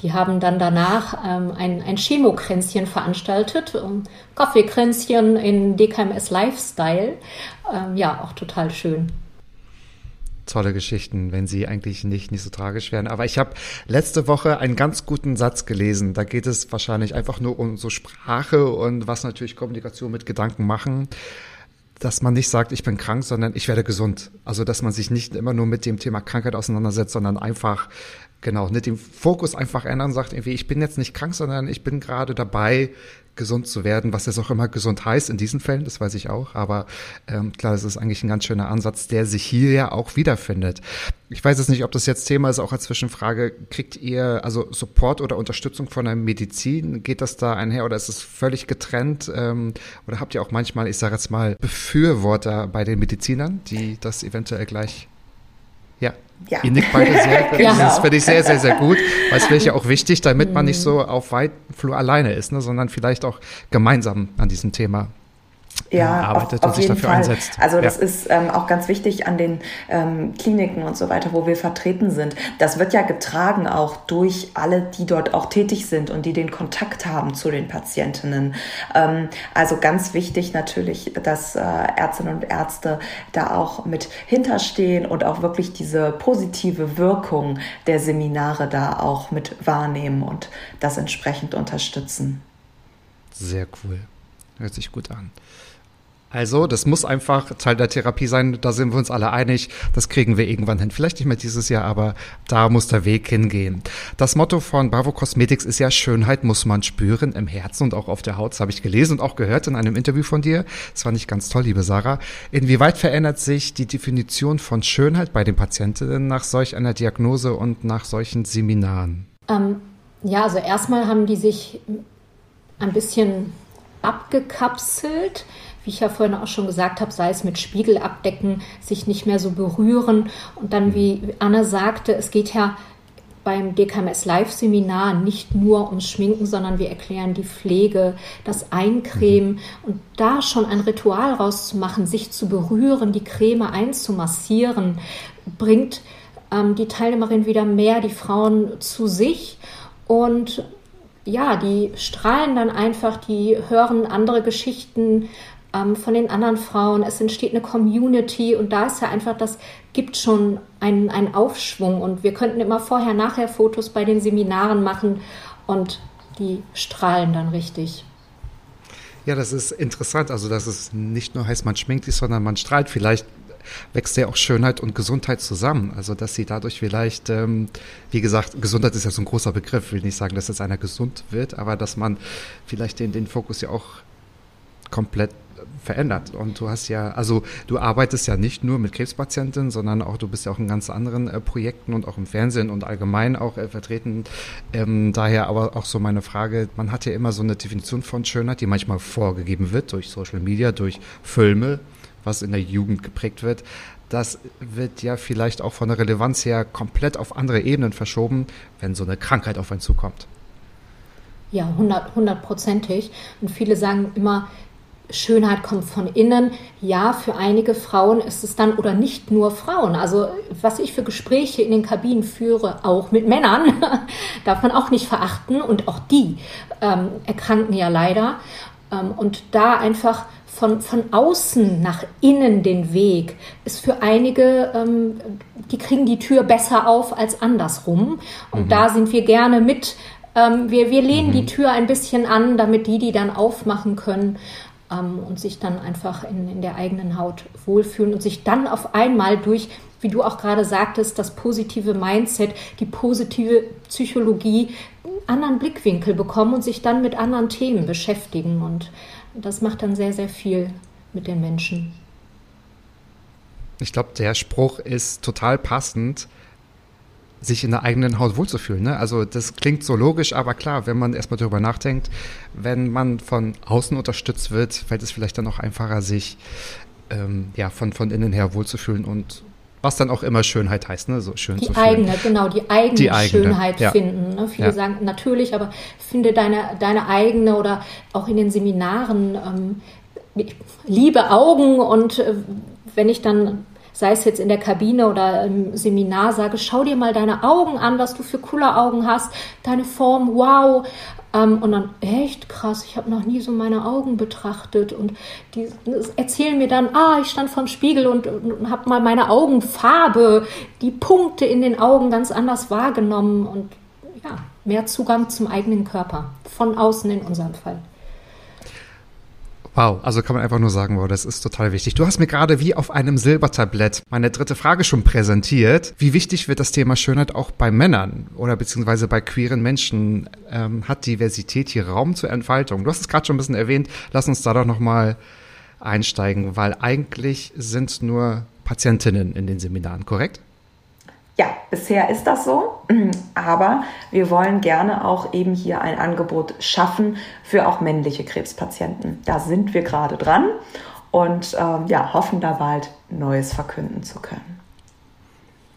Die haben dann danach ähm, ein, ein Chemokränzchen veranstaltet, ähm, Kaffeekränzchen in DKMS Lifestyle. Ähm, ja, auch total schön tolle Geschichten, wenn sie eigentlich nicht, nicht so tragisch wären. Aber ich habe letzte Woche einen ganz guten Satz gelesen. Da geht es wahrscheinlich einfach nur um so Sprache und was natürlich Kommunikation mit Gedanken machen dass man nicht sagt, ich bin krank, sondern ich werde gesund. Also, dass man sich nicht immer nur mit dem Thema Krankheit auseinandersetzt, sondern einfach, genau, nicht den Fokus einfach ändern, sagt irgendwie, ich bin jetzt nicht krank, sondern ich bin gerade dabei, gesund zu werden, was jetzt auch immer gesund heißt in diesen Fällen, das weiß ich auch. Aber ähm, klar, es ist eigentlich ein ganz schöner Ansatz, der sich hier ja auch wiederfindet. Ich weiß jetzt nicht, ob das jetzt Thema ist, auch als Zwischenfrage. Kriegt ihr also Support oder Unterstützung von der Medizin? Geht das da einher oder ist es völlig getrennt? Ähm, oder habt ihr auch manchmal, ich sage jetzt mal, Befürworter bei den Medizinern, die das eventuell gleich ja. ja. Ihr nickt beide sehr. Das ja. finde ich sehr, sehr, sehr gut. Weil es wäre ja auch wichtig, damit man nicht so auf weiten Flur alleine ist, ne, sondern vielleicht auch gemeinsam an diesem Thema ja, arbeitet auf, auf und sich dafür Fall. einsetzt. Also das ja. ist ähm, auch ganz wichtig an den ähm, Kliniken und so weiter, wo wir vertreten sind. Das wird ja getragen auch durch alle, die dort auch tätig sind und die den Kontakt haben zu den Patientinnen. Ähm, also ganz wichtig natürlich, dass äh, Ärztinnen und Ärzte da auch mit hinterstehen und auch wirklich diese positive Wirkung der Seminare da auch mit wahrnehmen und das entsprechend unterstützen. Sehr cool. Hört sich gut an. Also, das muss einfach Teil der Therapie sein. Da sind wir uns alle einig. Das kriegen wir irgendwann hin. Vielleicht nicht mehr dieses Jahr, aber da muss der Weg hingehen. Das Motto von Bravo Cosmetics ist ja, Schönheit muss man spüren im Herzen und auch auf der Haut. Das habe ich gelesen und auch gehört in einem Interview von dir. Das war nicht ganz toll, liebe Sarah. Inwieweit verändert sich die Definition von Schönheit bei den Patientinnen nach solch einer Diagnose und nach solchen Seminaren? Ähm, ja, also erstmal haben die sich ein bisschen abgekapselt wie ich ja vorhin auch schon gesagt habe, sei es mit Spiegel abdecken, sich nicht mehr so berühren. Und dann, wie Anne sagte, es geht ja beim DKMS Live-Seminar nicht nur ums Schminken, sondern wir erklären die Pflege, das Eincremen. Und da schon ein Ritual rauszumachen, sich zu berühren, die Creme einzumassieren, bringt ähm, die Teilnehmerin wieder mehr, die Frauen zu sich. Und ja, die strahlen dann einfach, die hören andere Geschichten ähm, von den anderen Frauen. Es entsteht eine Community und da ist ja einfach, das gibt schon einen, einen Aufschwung und wir könnten immer vorher, nachher Fotos bei den Seminaren machen und die strahlen dann richtig. Ja, das ist interessant. Also, dass es nicht nur heißt, man schminkt sich, sondern man strahlt. Vielleicht wächst ja auch Schönheit und Gesundheit zusammen. Also, dass sie dadurch vielleicht, ähm, wie gesagt, Gesundheit ist ja so ein großer Begriff. Ich will nicht sagen, dass jetzt einer gesund wird, aber dass man vielleicht den, den Fokus ja auch komplett verändert. Und du hast ja, also du arbeitest ja nicht nur mit Krebspatienten, sondern auch du bist ja auch in ganz anderen äh, Projekten und auch im Fernsehen und allgemein auch äh, vertreten. Ähm, daher aber auch so meine Frage, man hat ja immer so eine Definition von Schönheit, die manchmal vorgegeben wird durch Social Media, durch Filme, was in der Jugend geprägt wird. Das wird ja vielleicht auch von der Relevanz her komplett auf andere Ebenen verschoben, wenn so eine Krankheit auf einen zukommt. Ja, hundertprozentig. Und viele sagen immer, Schönheit kommt von innen. Ja, für einige Frauen ist es dann oder nicht nur Frauen. Also was ich für Gespräche in den Kabinen führe, auch mit Männern, darf man auch nicht verachten. Und auch die ähm, erkranken ja leider. Ähm, und da einfach von, von außen nach innen den Weg ist für einige, ähm, die kriegen die Tür besser auf als andersrum. Und mhm. da sind wir gerne mit. Ähm, wir, wir lehnen mhm. die Tür ein bisschen an, damit die die dann aufmachen können. Ähm, und sich dann einfach in, in der eigenen Haut wohlfühlen und sich dann auf einmal durch, wie du auch gerade sagtest, das positive Mindset, die positive Psychologie einen anderen Blickwinkel bekommen und sich dann mit anderen Themen beschäftigen. Und das macht dann sehr, sehr viel mit den Menschen. Ich glaube, der Spruch ist total passend, sich in der eigenen Haut wohlzufühlen. Ne? Also das klingt so logisch, aber klar, wenn man erstmal darüber nachdenkt, wenn man von außen unterstützt wird, fällt es vielleicht dann auch einfacher, sich ähm, ja, von, von innen her wohlzufühlen und was dann auch immer Schönheit heißt, ne? So schön die zu eigene, fühlen. genau, die eigene, Die eigene, Schönheit ja. finden. Ne? Viele Ja. sagen natürlich, aber finde deine, deine eigene oder auch in den Seminaren ähm, liebe Augen und äh, wenn ich dann sei es jetzt in der Kabine oder im Seminar sage, schau dir mal deine Augen an, was du für coole Augen hast, deine Form, wow. Ähm, und dann, echt krass, ich habe noch nie so meine Augen betrachtet. Und die erzählen mir dann, ah, ich stand vorm Spiegel und, und habe mal meine Augenfarbe, die Punkte in den Augen ganz anders wahrgenommen und ja, mehr Zugang zum eigenen Körper, von außen in unserem Fall. Wow, also kann man einfach nur sagen, wow, das ist total wichtig. Du hast mir gerade wie auf einem Silbertablett meine dritte Frage schon präsentiert. Wie wichtig wird das Thema Schönheit auch bei Männern oder beziehungsweise bei queeren Menschen? Ähm, hat Diversität hier Raum zur Entfaltung? Du hast es gerade schon ein bisschen erwähnt. Lass uns da doch nochmal einsteigen, weil eigentlich sind nur Patientinnen in den Seminaren, korrekt? Ja, bisher ist das so, aber wir wollen gerne auch eben hier ein Angebot schaffen für auch männliche Krebspatienten. Da sind wir gerade dran und ähm, ja, hoffen da bald Neues verkünden zu können.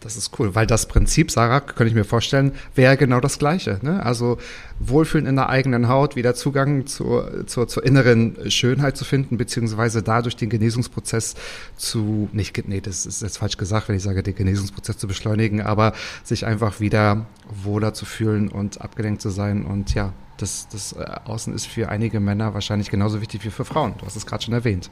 Das ist cool, weil das Prinzip, Sarah, könnte ich mir vorstellen, wäre genau das Gleiche. Ne? Also Wohlfühlen in der eigenen Haut, wieder Zugang zur, zur, zur inneren Schönheit zu finden, beziehungsweise dadurch den Genesungsprozess zu, nicht, nee, das ist jetzt falsch gesagt, wenn ich sage, den Genesungsprozess zu beschleunigen, aber sich einfach wieder wohler zu fühlen und abgelenkt zu sein. Und ja, das, das äh, Außen ist für einige Männer wahrscheinlich genauso wichtig wie für Frauen. Du hast es gerade schon erwähnt.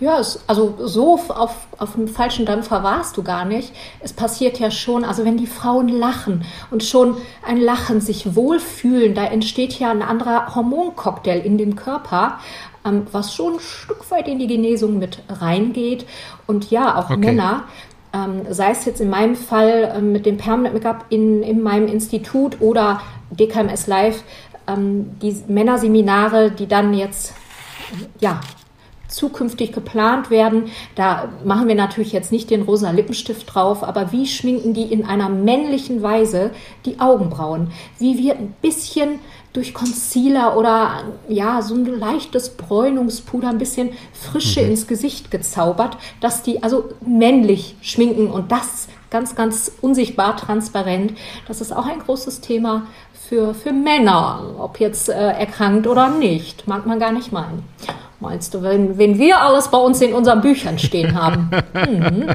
Ja, es, also so auf, auf dem falschen Dampfer warst du gar nicht. Es passiert ja schon, also wenn die Frauen lachen und schon ein Lachen sich wohlfühlen, da entsteht ja ein anderer Hormoncocktail in dem Körper, ähm, was schon ein Stück weit in die Genesung mit reingeht. Und ja, auch Okay. Männer, ähm, sei es jetzt in meinem Fall ähm, mit dem Permanent Make-up in, in meinem Institut oder DKMS Live, ähm, die Männerseminare, die dann jetzt ja, zukünftig geplant werden. Da machen wir natürlich jetzt nicht den rosa Lippenstift drauf, aber wie schminken die in einer männlichen Weise die Augenbrauen? Wie wird ein bisschen durch Concealer oder ja, so ein leichtes Bräunungspuder, ein bisschen Frische ins Gesicht gezaubert, dass die also männlich schminken und das ganz, ganz unsichtbar transparent. Das ist auch ein großes Thema für, für Männer, ob jetzt äh, erkrankt oder nicht. Mag man gar nicht meinen. Meinst du, wenn, wenn wir alles bei uns in unseren Büchern stehen haben?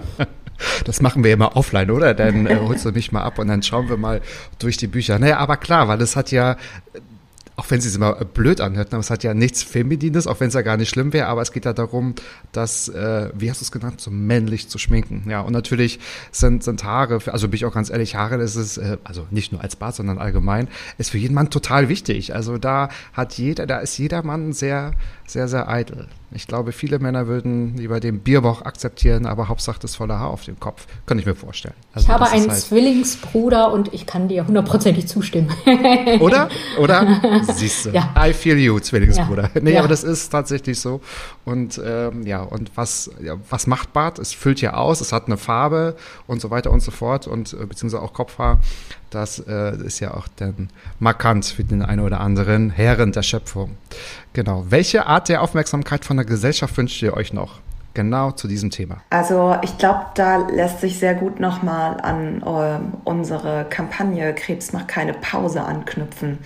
Das machen wir immer offline, oder? Dann äh, holst du mich mal ab und dann schauen wir mal durch die Bücher. Naja, aber klar, weil es hat ja, auch wenn es sich immer blöd anhört, aber es hat ja nichts Feminines, auch wenn es ja gar nicht schlimm wäre, aber es geht ja darum, das, äh, wie hast du es genannt, so männlich zu schminken. Ja, und natürlich sind, sind Haare, für, also bin ich auch ganz ehrlich, Haare, ist, äh, also nicht nur als Bart, sondern allgemein, ist für jeden Mann total wichtig. Also da hat jeder, da ist jeder Mann sehr, sehr, sehr eitel. Ich glaube, viele Männer würden lieber den Bierbauch akzeptieren, aber Hauptsache das volle Haar auf dem Kopf. Könnte ich mir vorstellen. Also Ich habe einen halt- Zwillingsbruder und ich kann dir hundertprozentig zustimmen. Oder? Oder? Siehst du. Ja. I feel you, Zwillingsbruder. Ja. Nee, Ja. aber das ist tatsächlich so. Und ähm, ja, und was, ja, was macht Bart? Es füllt ja aus, es hat eine Farbe und so weiter und so fort und äh, beziehungsweise auch Kopfhaar. Das äh, ist ja auch dann markant für den einen oder anderen Herren der Schöpfung. Genau. Welche Art der Aufmerksamkeit von der Gesellschaft wünscht ihr euch noch? Genau zu diesem Thema. Also ich glaube, da lässt sich sehr gut nochmal an ähm, unsere Kampagne Krebs macht keine Pause anknüpfen.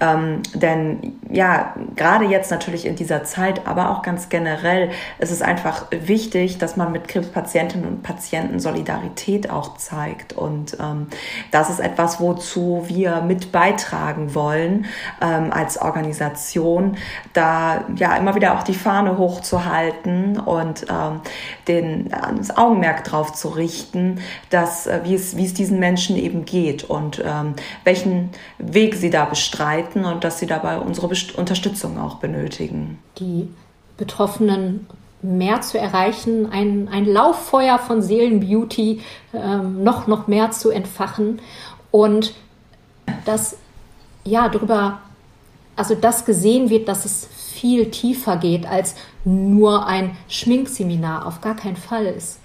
Ähm, denn ja, gerade jetzt natürlich in dieser Zeit, aber auch ganz generell, ist es einfach wichtig, dass man mit Krebspatientinnen und Patienten Solidarität auch zeigt. Und ähm, das ist etwas, wozu wir mit beitragen wollen ähm, als Organisation, da ja immer wieder auch die Fahne hochzuhalten und ähm, den, das Augenmerk darauf zu richten, dass, äh, wie, es, wie es diesen Menschen eben geht und ähm, welchen Weg sie da bestreiten und dass sie dabei unsere Best Unterstützung auch benötigen. Die Betroffenen mehr zu erreichen, ein, ein Lauffeuer von Seelenbeauty ähm, noch, noch mehr zu entfachen und dass ja darüber, also das gesehen wird, dass es viel tiefer geht als nur ein Schminkseminar, auf gar keinen Fall. Es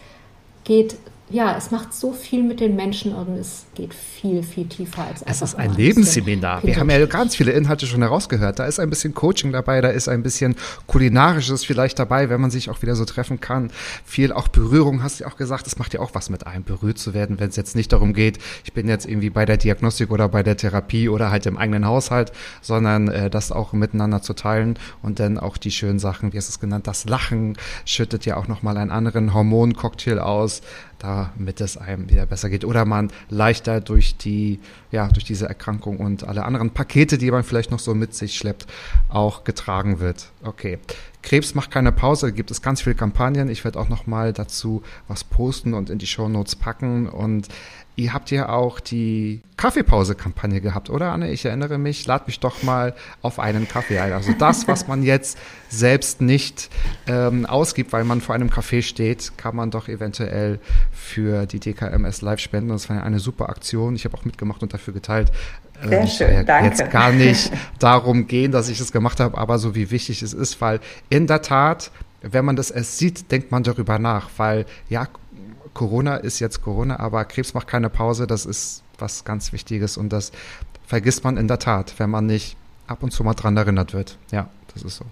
geht ja, es macht so viel mit den Menschen und es geht viel, viel tiefer als Es ist ein Lebensseminar. Wir haben ja ganz viele Inhalte schon herausgehört. Da ist ein bisschen Coaching dabei, da ist ein bisschen Kulinarisches vielleicht dabei, wenn man sich auch wieder so treffen kann. Viel auch Berührung, hast du ja auch gesagt. Es macht ja auch was mit einem, berührt zu werden, wenn es jetzt nicht darum geht, ich bin jetzt irgendwie bei der Diagnostik oder bei der Therapie oder halt im eigenen Haushalt, sondern äh, das auch miteinander zu teilen und dann auch die schönen Sachen, wie hast du es genannt, das Lachen schüttet ja auch nochmal einen anderen Hormoncocktail aus damit es einem wieder besser geht oder man leichter durch die, ja, durch diese Erkrankung und alle anderen Pakete, die man vielleicht noch so mit sich schleppt, auch getragen wird. Okay. Krebs macht keine Pause, gibt es ganz viele Kampagnen. Ich werde auch noch mal dazu was posten und in die Show Notes packen und Ihr habt ja auch die Kaffeepause-Kampagne gehabt, oder Anne? Ich erinnere mich, lad mich doch mal auf einen Kaffee ein. Also das, was man jetzt selbst nicht ähm, ausgibt, weil man vor einem Kaffee steht, kann man doch eventuell für die DKMS live spenden. Das war ja eine super Aktion. Ich habe auch mitgemacht und dafür geteilt. Ähm, Sehr schön, ja danke. Jetzt gar nicht darum gehen, dass ich es gemacht habe, aber so wie wichtig es ist, weil in der Tat wenn man das erst sieht, denkt man darüber nach, weil ja, Corona ist jetzt Corona, aber Krebs macht keine Pause. Das ist was ganz Wichtiges und das vergisst man in der Tat, wenn man nicht ab und zu mal dran erinnert wird. Ja, das ist so.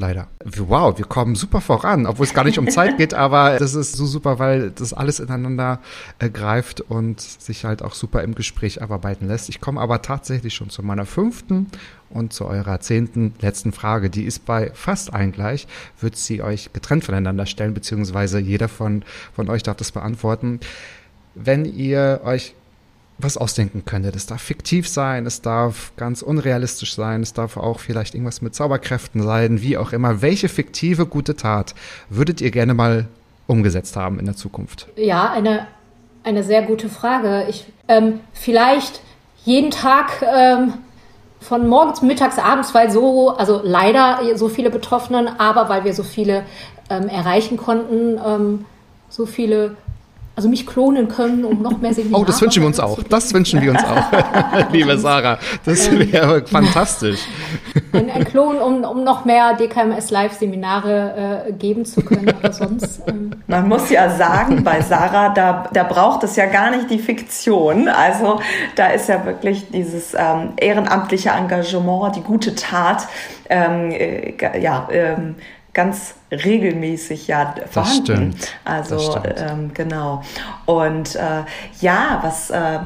Leider. Wow, wir kommen super voran, obwohl es gar nicht um Zeit geht, aber das ist so super, weil das alles ineinander äh, greift und sich halt auch super im Gespräch abarbeiten lässt. Ich komme aber tatsächlich schon zu meiner fünften und zu eurer zehnten letzten Frage. Die ist bei fast allen gleich. Wird sie euch getrennt voneinander stellen, beziehungsweise jeder von, von euch darf das beantworten. Wenn ihr euch was ausdenken könntet. Es darf fiktiv sein, es darf ganz unrealistisch sein, es darf auch vielleicht irgendwas mit Zauberkräften sein, wie auch immer. Welche fiktive gute Tat würdet ihr gerne mal umgesetzt haben in der Zukunft? Ja, eine, eine sehr gute Frage. Ich, ähm, vielleicht jeden Tag ähm, von morgens, mittags, abends, weil so, also leider so viele Betroffenen, aber weil wir so viele ähm, erreichen konnten, ähm, so viele also mich klonen können, um noch mehr Seminare Oh, das wünschen wir uns auch. Das wünschen wir uns auch, liebe Sarah. Das ähm, wäre fantastisch. Ein, ein, Klon, um, um noch mehr DKMS Live-Seminare äh, geben zu können. Aber sonst. Ähm. Man muss ja sagen, bei Sarah, da, da braucht es ja gar nicht die Fiktion. Also da ist ja wirklich dieses ähm, ehrenamtliche Engagement, die gute Tat. Ähm, äh, ja, ähm, ganz regelmäßig ja vorhanden. Das stimmt. Also. Ähm, genau. Und äh, ja, was äh,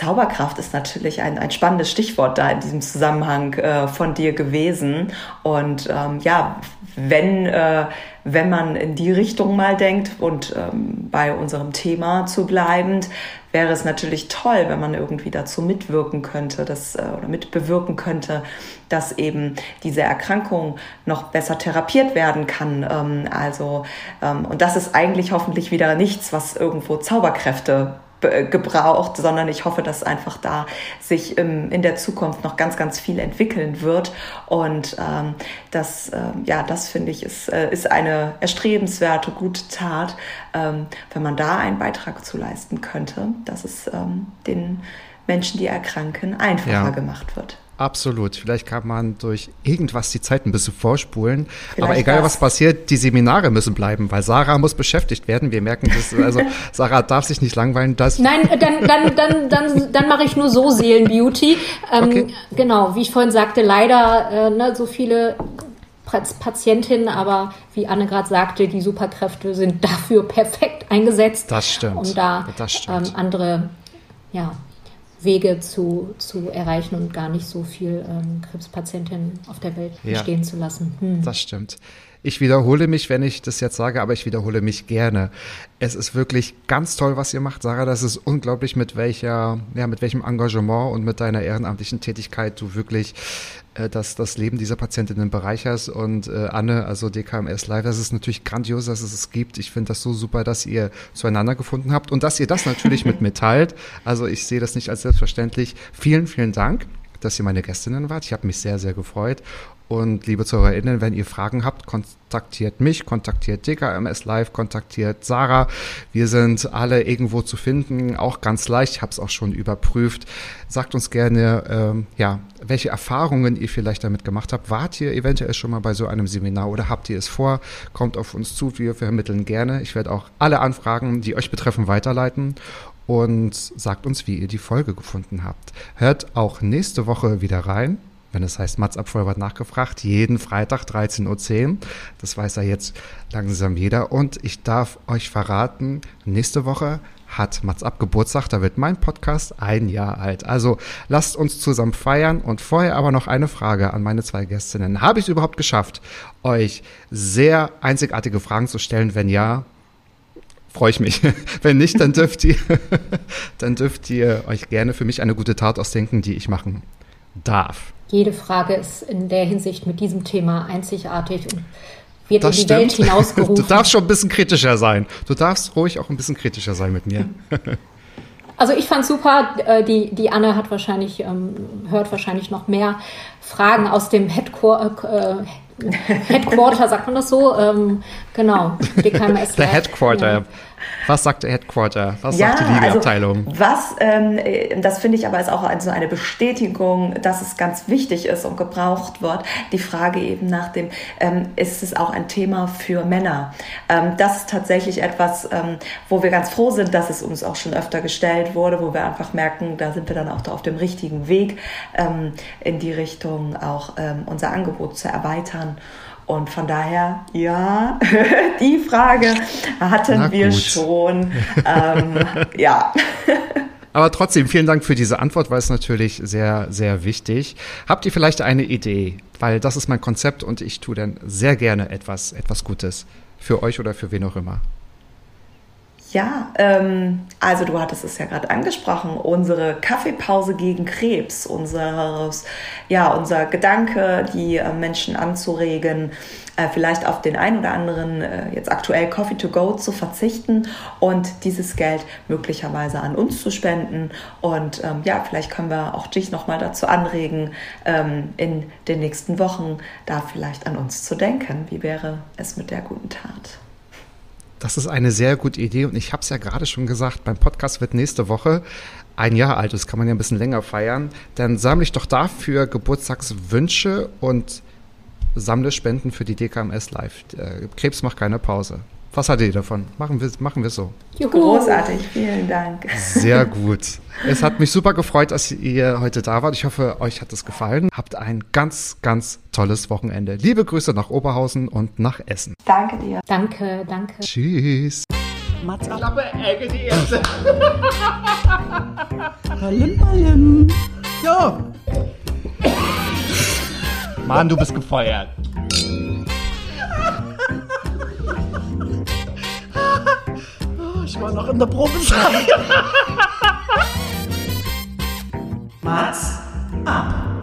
Zauberkraft ist natürlich ein, ein spannendes Stichwort da in diesem Zusammenhang äh, von dir gewesen. Und ähm, ja, wenn, äh, wenn man in die Richtung mal denkt und ähm, bei unserem Thema zu bleibend, wäre es natürlich toll, wenn man irgendwie dazu mitwirken könnte, dass, äh, oder mitbewirken könnte, dass eben diese Erkrankung noch besser therapiert werden kann. Ähm, also, ähm, und das ist eigentlich hoffentlich wieder nichts, was irgendwo Zauberkräfte gebraucht, sondern ich hoffe, dass einfach da sich ähm, in der Zukunft noch ganz, ganz viel entwickeln wird. Und ähm, das, ähm, ja, das finde ich, ist, äh, ist eine erstrebenswerte, gute Tat, ähm, wenn man da einen Beitrag zu leisten könnte, dass es ähm, den Menschen, die erkranken, einfacher ja. gemacht wird. Absolut. Vielleicht kann man durch irgendwas die Zeit ein bisschen vorspulen. Vielleicht Aber egal was. passiert, die Seminare müssen bleiben, weil Sarah muss beschäftigt werden. Wir merken das, also Sarah darf sich nicht langweilen. Das Nein, dann, dann, dann, dann, dann mache ich nur so Seelenbeauty. Ähm, okay. Genau, wie ich vorhin sagte, leider äh, ne, so viele Patientinnen, aber wie Anne gerade sagte, die Superkräfte sind dafür perfekt eingesetzt. Das stimmt. Um da ähm, andere ja, Wege zu, zu erreichen und gar nicht so viel ähm, Krebspatientinnen auf der Welt ja, stehen zu lassen. Hm. Das stimmt. Ich wiederhole mich, wenn ich das jetzt sage, aber ich wiederhole mich gerne. Es ist wirklich ganz toll, was ihr macht, Sarah. Das ist unglaublich, mit welcher, ja, mit welchem Engagement und mit deiner ehrenamtlichen Tätigkeit du wirklich äh, das, das Leben dieser Patientinnen bereicherst. Und äh, Anne, also DKMS Live, das ist natürlich grandios, dass es es gibt. Ich finde das so super, dass ihr zueinander gefunden habt und dass ihr das natürlich mit mir teilt. Also ich sehe das nicht als selbstverständlich. Vielen, vielen Dank, dass ihr meine Gästinnen wart. Ich habe mich sehr, sehr gefreut. Und liebe ZuhörerInnen, wenn ihr Fragen habt, kontaktiert mich, kontaktiert DKMS Live, kontaktiert Sarah. Wir sind alle irgendwo zu finden, auch ganz leicht. Ich habe es auch schon überprüft. Sagt uns gerne, ähm, ja, welche Erfahrungen ihr vielleicht damit gemacht habt. Wart ihr eventuell schon mal bei so einem Seminar oder habt ihr es vor? Kommt auf uns zu, wir vermitteln gerne. Ich werde auch alle Anfragen, die euch betreffen, weiterleiten und sagt uns, wie ihr die Folge gefunden habt. Hört auch nächste Woche wieder rein wenn es heißt Mats Abfolbert nachgefragt, jeden Freitag 13.10 Uhr. Das weiß ja jetzt langsam jeder. Und ich darf euch verraten, nächste Woche hat Mats Ab Geburtstag, da wird mein Podcast ein Jahr alt. Also lasst uns zusammen feiern und vorher aber noch eine Frage an meine zwei Gästinnen. Habe ich es überhaupt geschafft, euch sehr einzigartige Fragen zu stellen? Wenn ja, freue ich mich. Wenn nicht, dann dürft ihr, dann dürft ihr euch gerne für mich eine gute Tat ausdenken, die ich machen darf jede Frage ist in der Hinsicht mit diesem Thema einzigartig und wird das in die stimmt. Welt hinausgerufen. Du darfst schon ein bisschen kritischer sein. Du darfst ruhig auch ein bisschen kritischer sein mit mir. Also ich fand super, äh, die, die Anne hat wahrscheinlich, ähm, hört wahrscheinlich noch mehr Fragen aus dem Headquarter, äh, Headquarter sagt man das so? Ähm, genau, DKMS. Der Headquarter. Ja. Was sagt der Headquarter? Was ja, sagt die Liga-Abteilung? Also was, ähm, das finde ich aber ist auch so eine Bestätigung, dass es ganz wichtig ist und gebraucht wird. Die Frage eben nach dem, ähm, ist es auch ein Thema für Männer? Ähm, das ist tatsächlich etwas, ähm, wo wir ganz froh sind, dass es uns auch schon öfter gestellt wurde, wo wir einfach merken, da sind wir dann auch auf dem richtigen Weg, ähm, in die Richtung auch ähm, unser Angebot zu erweitern. Und von daher, ja, die Frage hatten wir schon. Ähm, ja. Aber trotzdem, vielen Dank für diese Antwort, weil es natürlich sehr, sehr wichtig. Habt ihr vielleicht eine Idee? Weil das ist mein Konzept und ich tue dann sehr gerne etwas, etwas Gutes für euch oder für wen auch immer. Ja, ähm, also du hattest es ja gerade angesprochen, unsere Kaffeepause gegen Krebs, unseres, ja, unser Gedanke, die äh, Menschen anzuregen, äh, vielleicht auf den ein oder anderen äh, jetzt aktuell Coffee to Go zu verzichten und dieses Geld möglicherweise an uns zu spenden. Und ähm, ja, vielleicht können wir auch dich nochmal dazu anregen, ähm, in den nächsten Wochen da vielleicht an uns zu denken. Wie wäre es mit der guten Tat? Das ist eine sehr gute Idee und ich habe es ja gerade schon gesagt, beim Podcast wird nächste Woche ein Jahr alt, das kann man ja ein bisschen länger feiern. Dann sammle ich doch dafür Geburtstagswünsche und sammle Spenden für die DKMS Live. Äh, Krebs macht keine Pause. Was haltet ihr davon? Machen wir, machen wir so. Juhu. Großartig, vielen Dank. Sehr gut. Es hat mich super gefreut, dass ihr heute da wart. Ich hoffe, euch hat es gefallen. Habt ein ganz, ganz tolles Wochenende. Liebe Grüße nach Oberhausen und nach Essen. Danke dir. Danke, danke. Tschüss. Mats ab. Klappe, Ecke, die erste. Ballim, ballim. Jo. Mann, du bist gefeuert. Ich war noch in der Probezeit. Mats ab.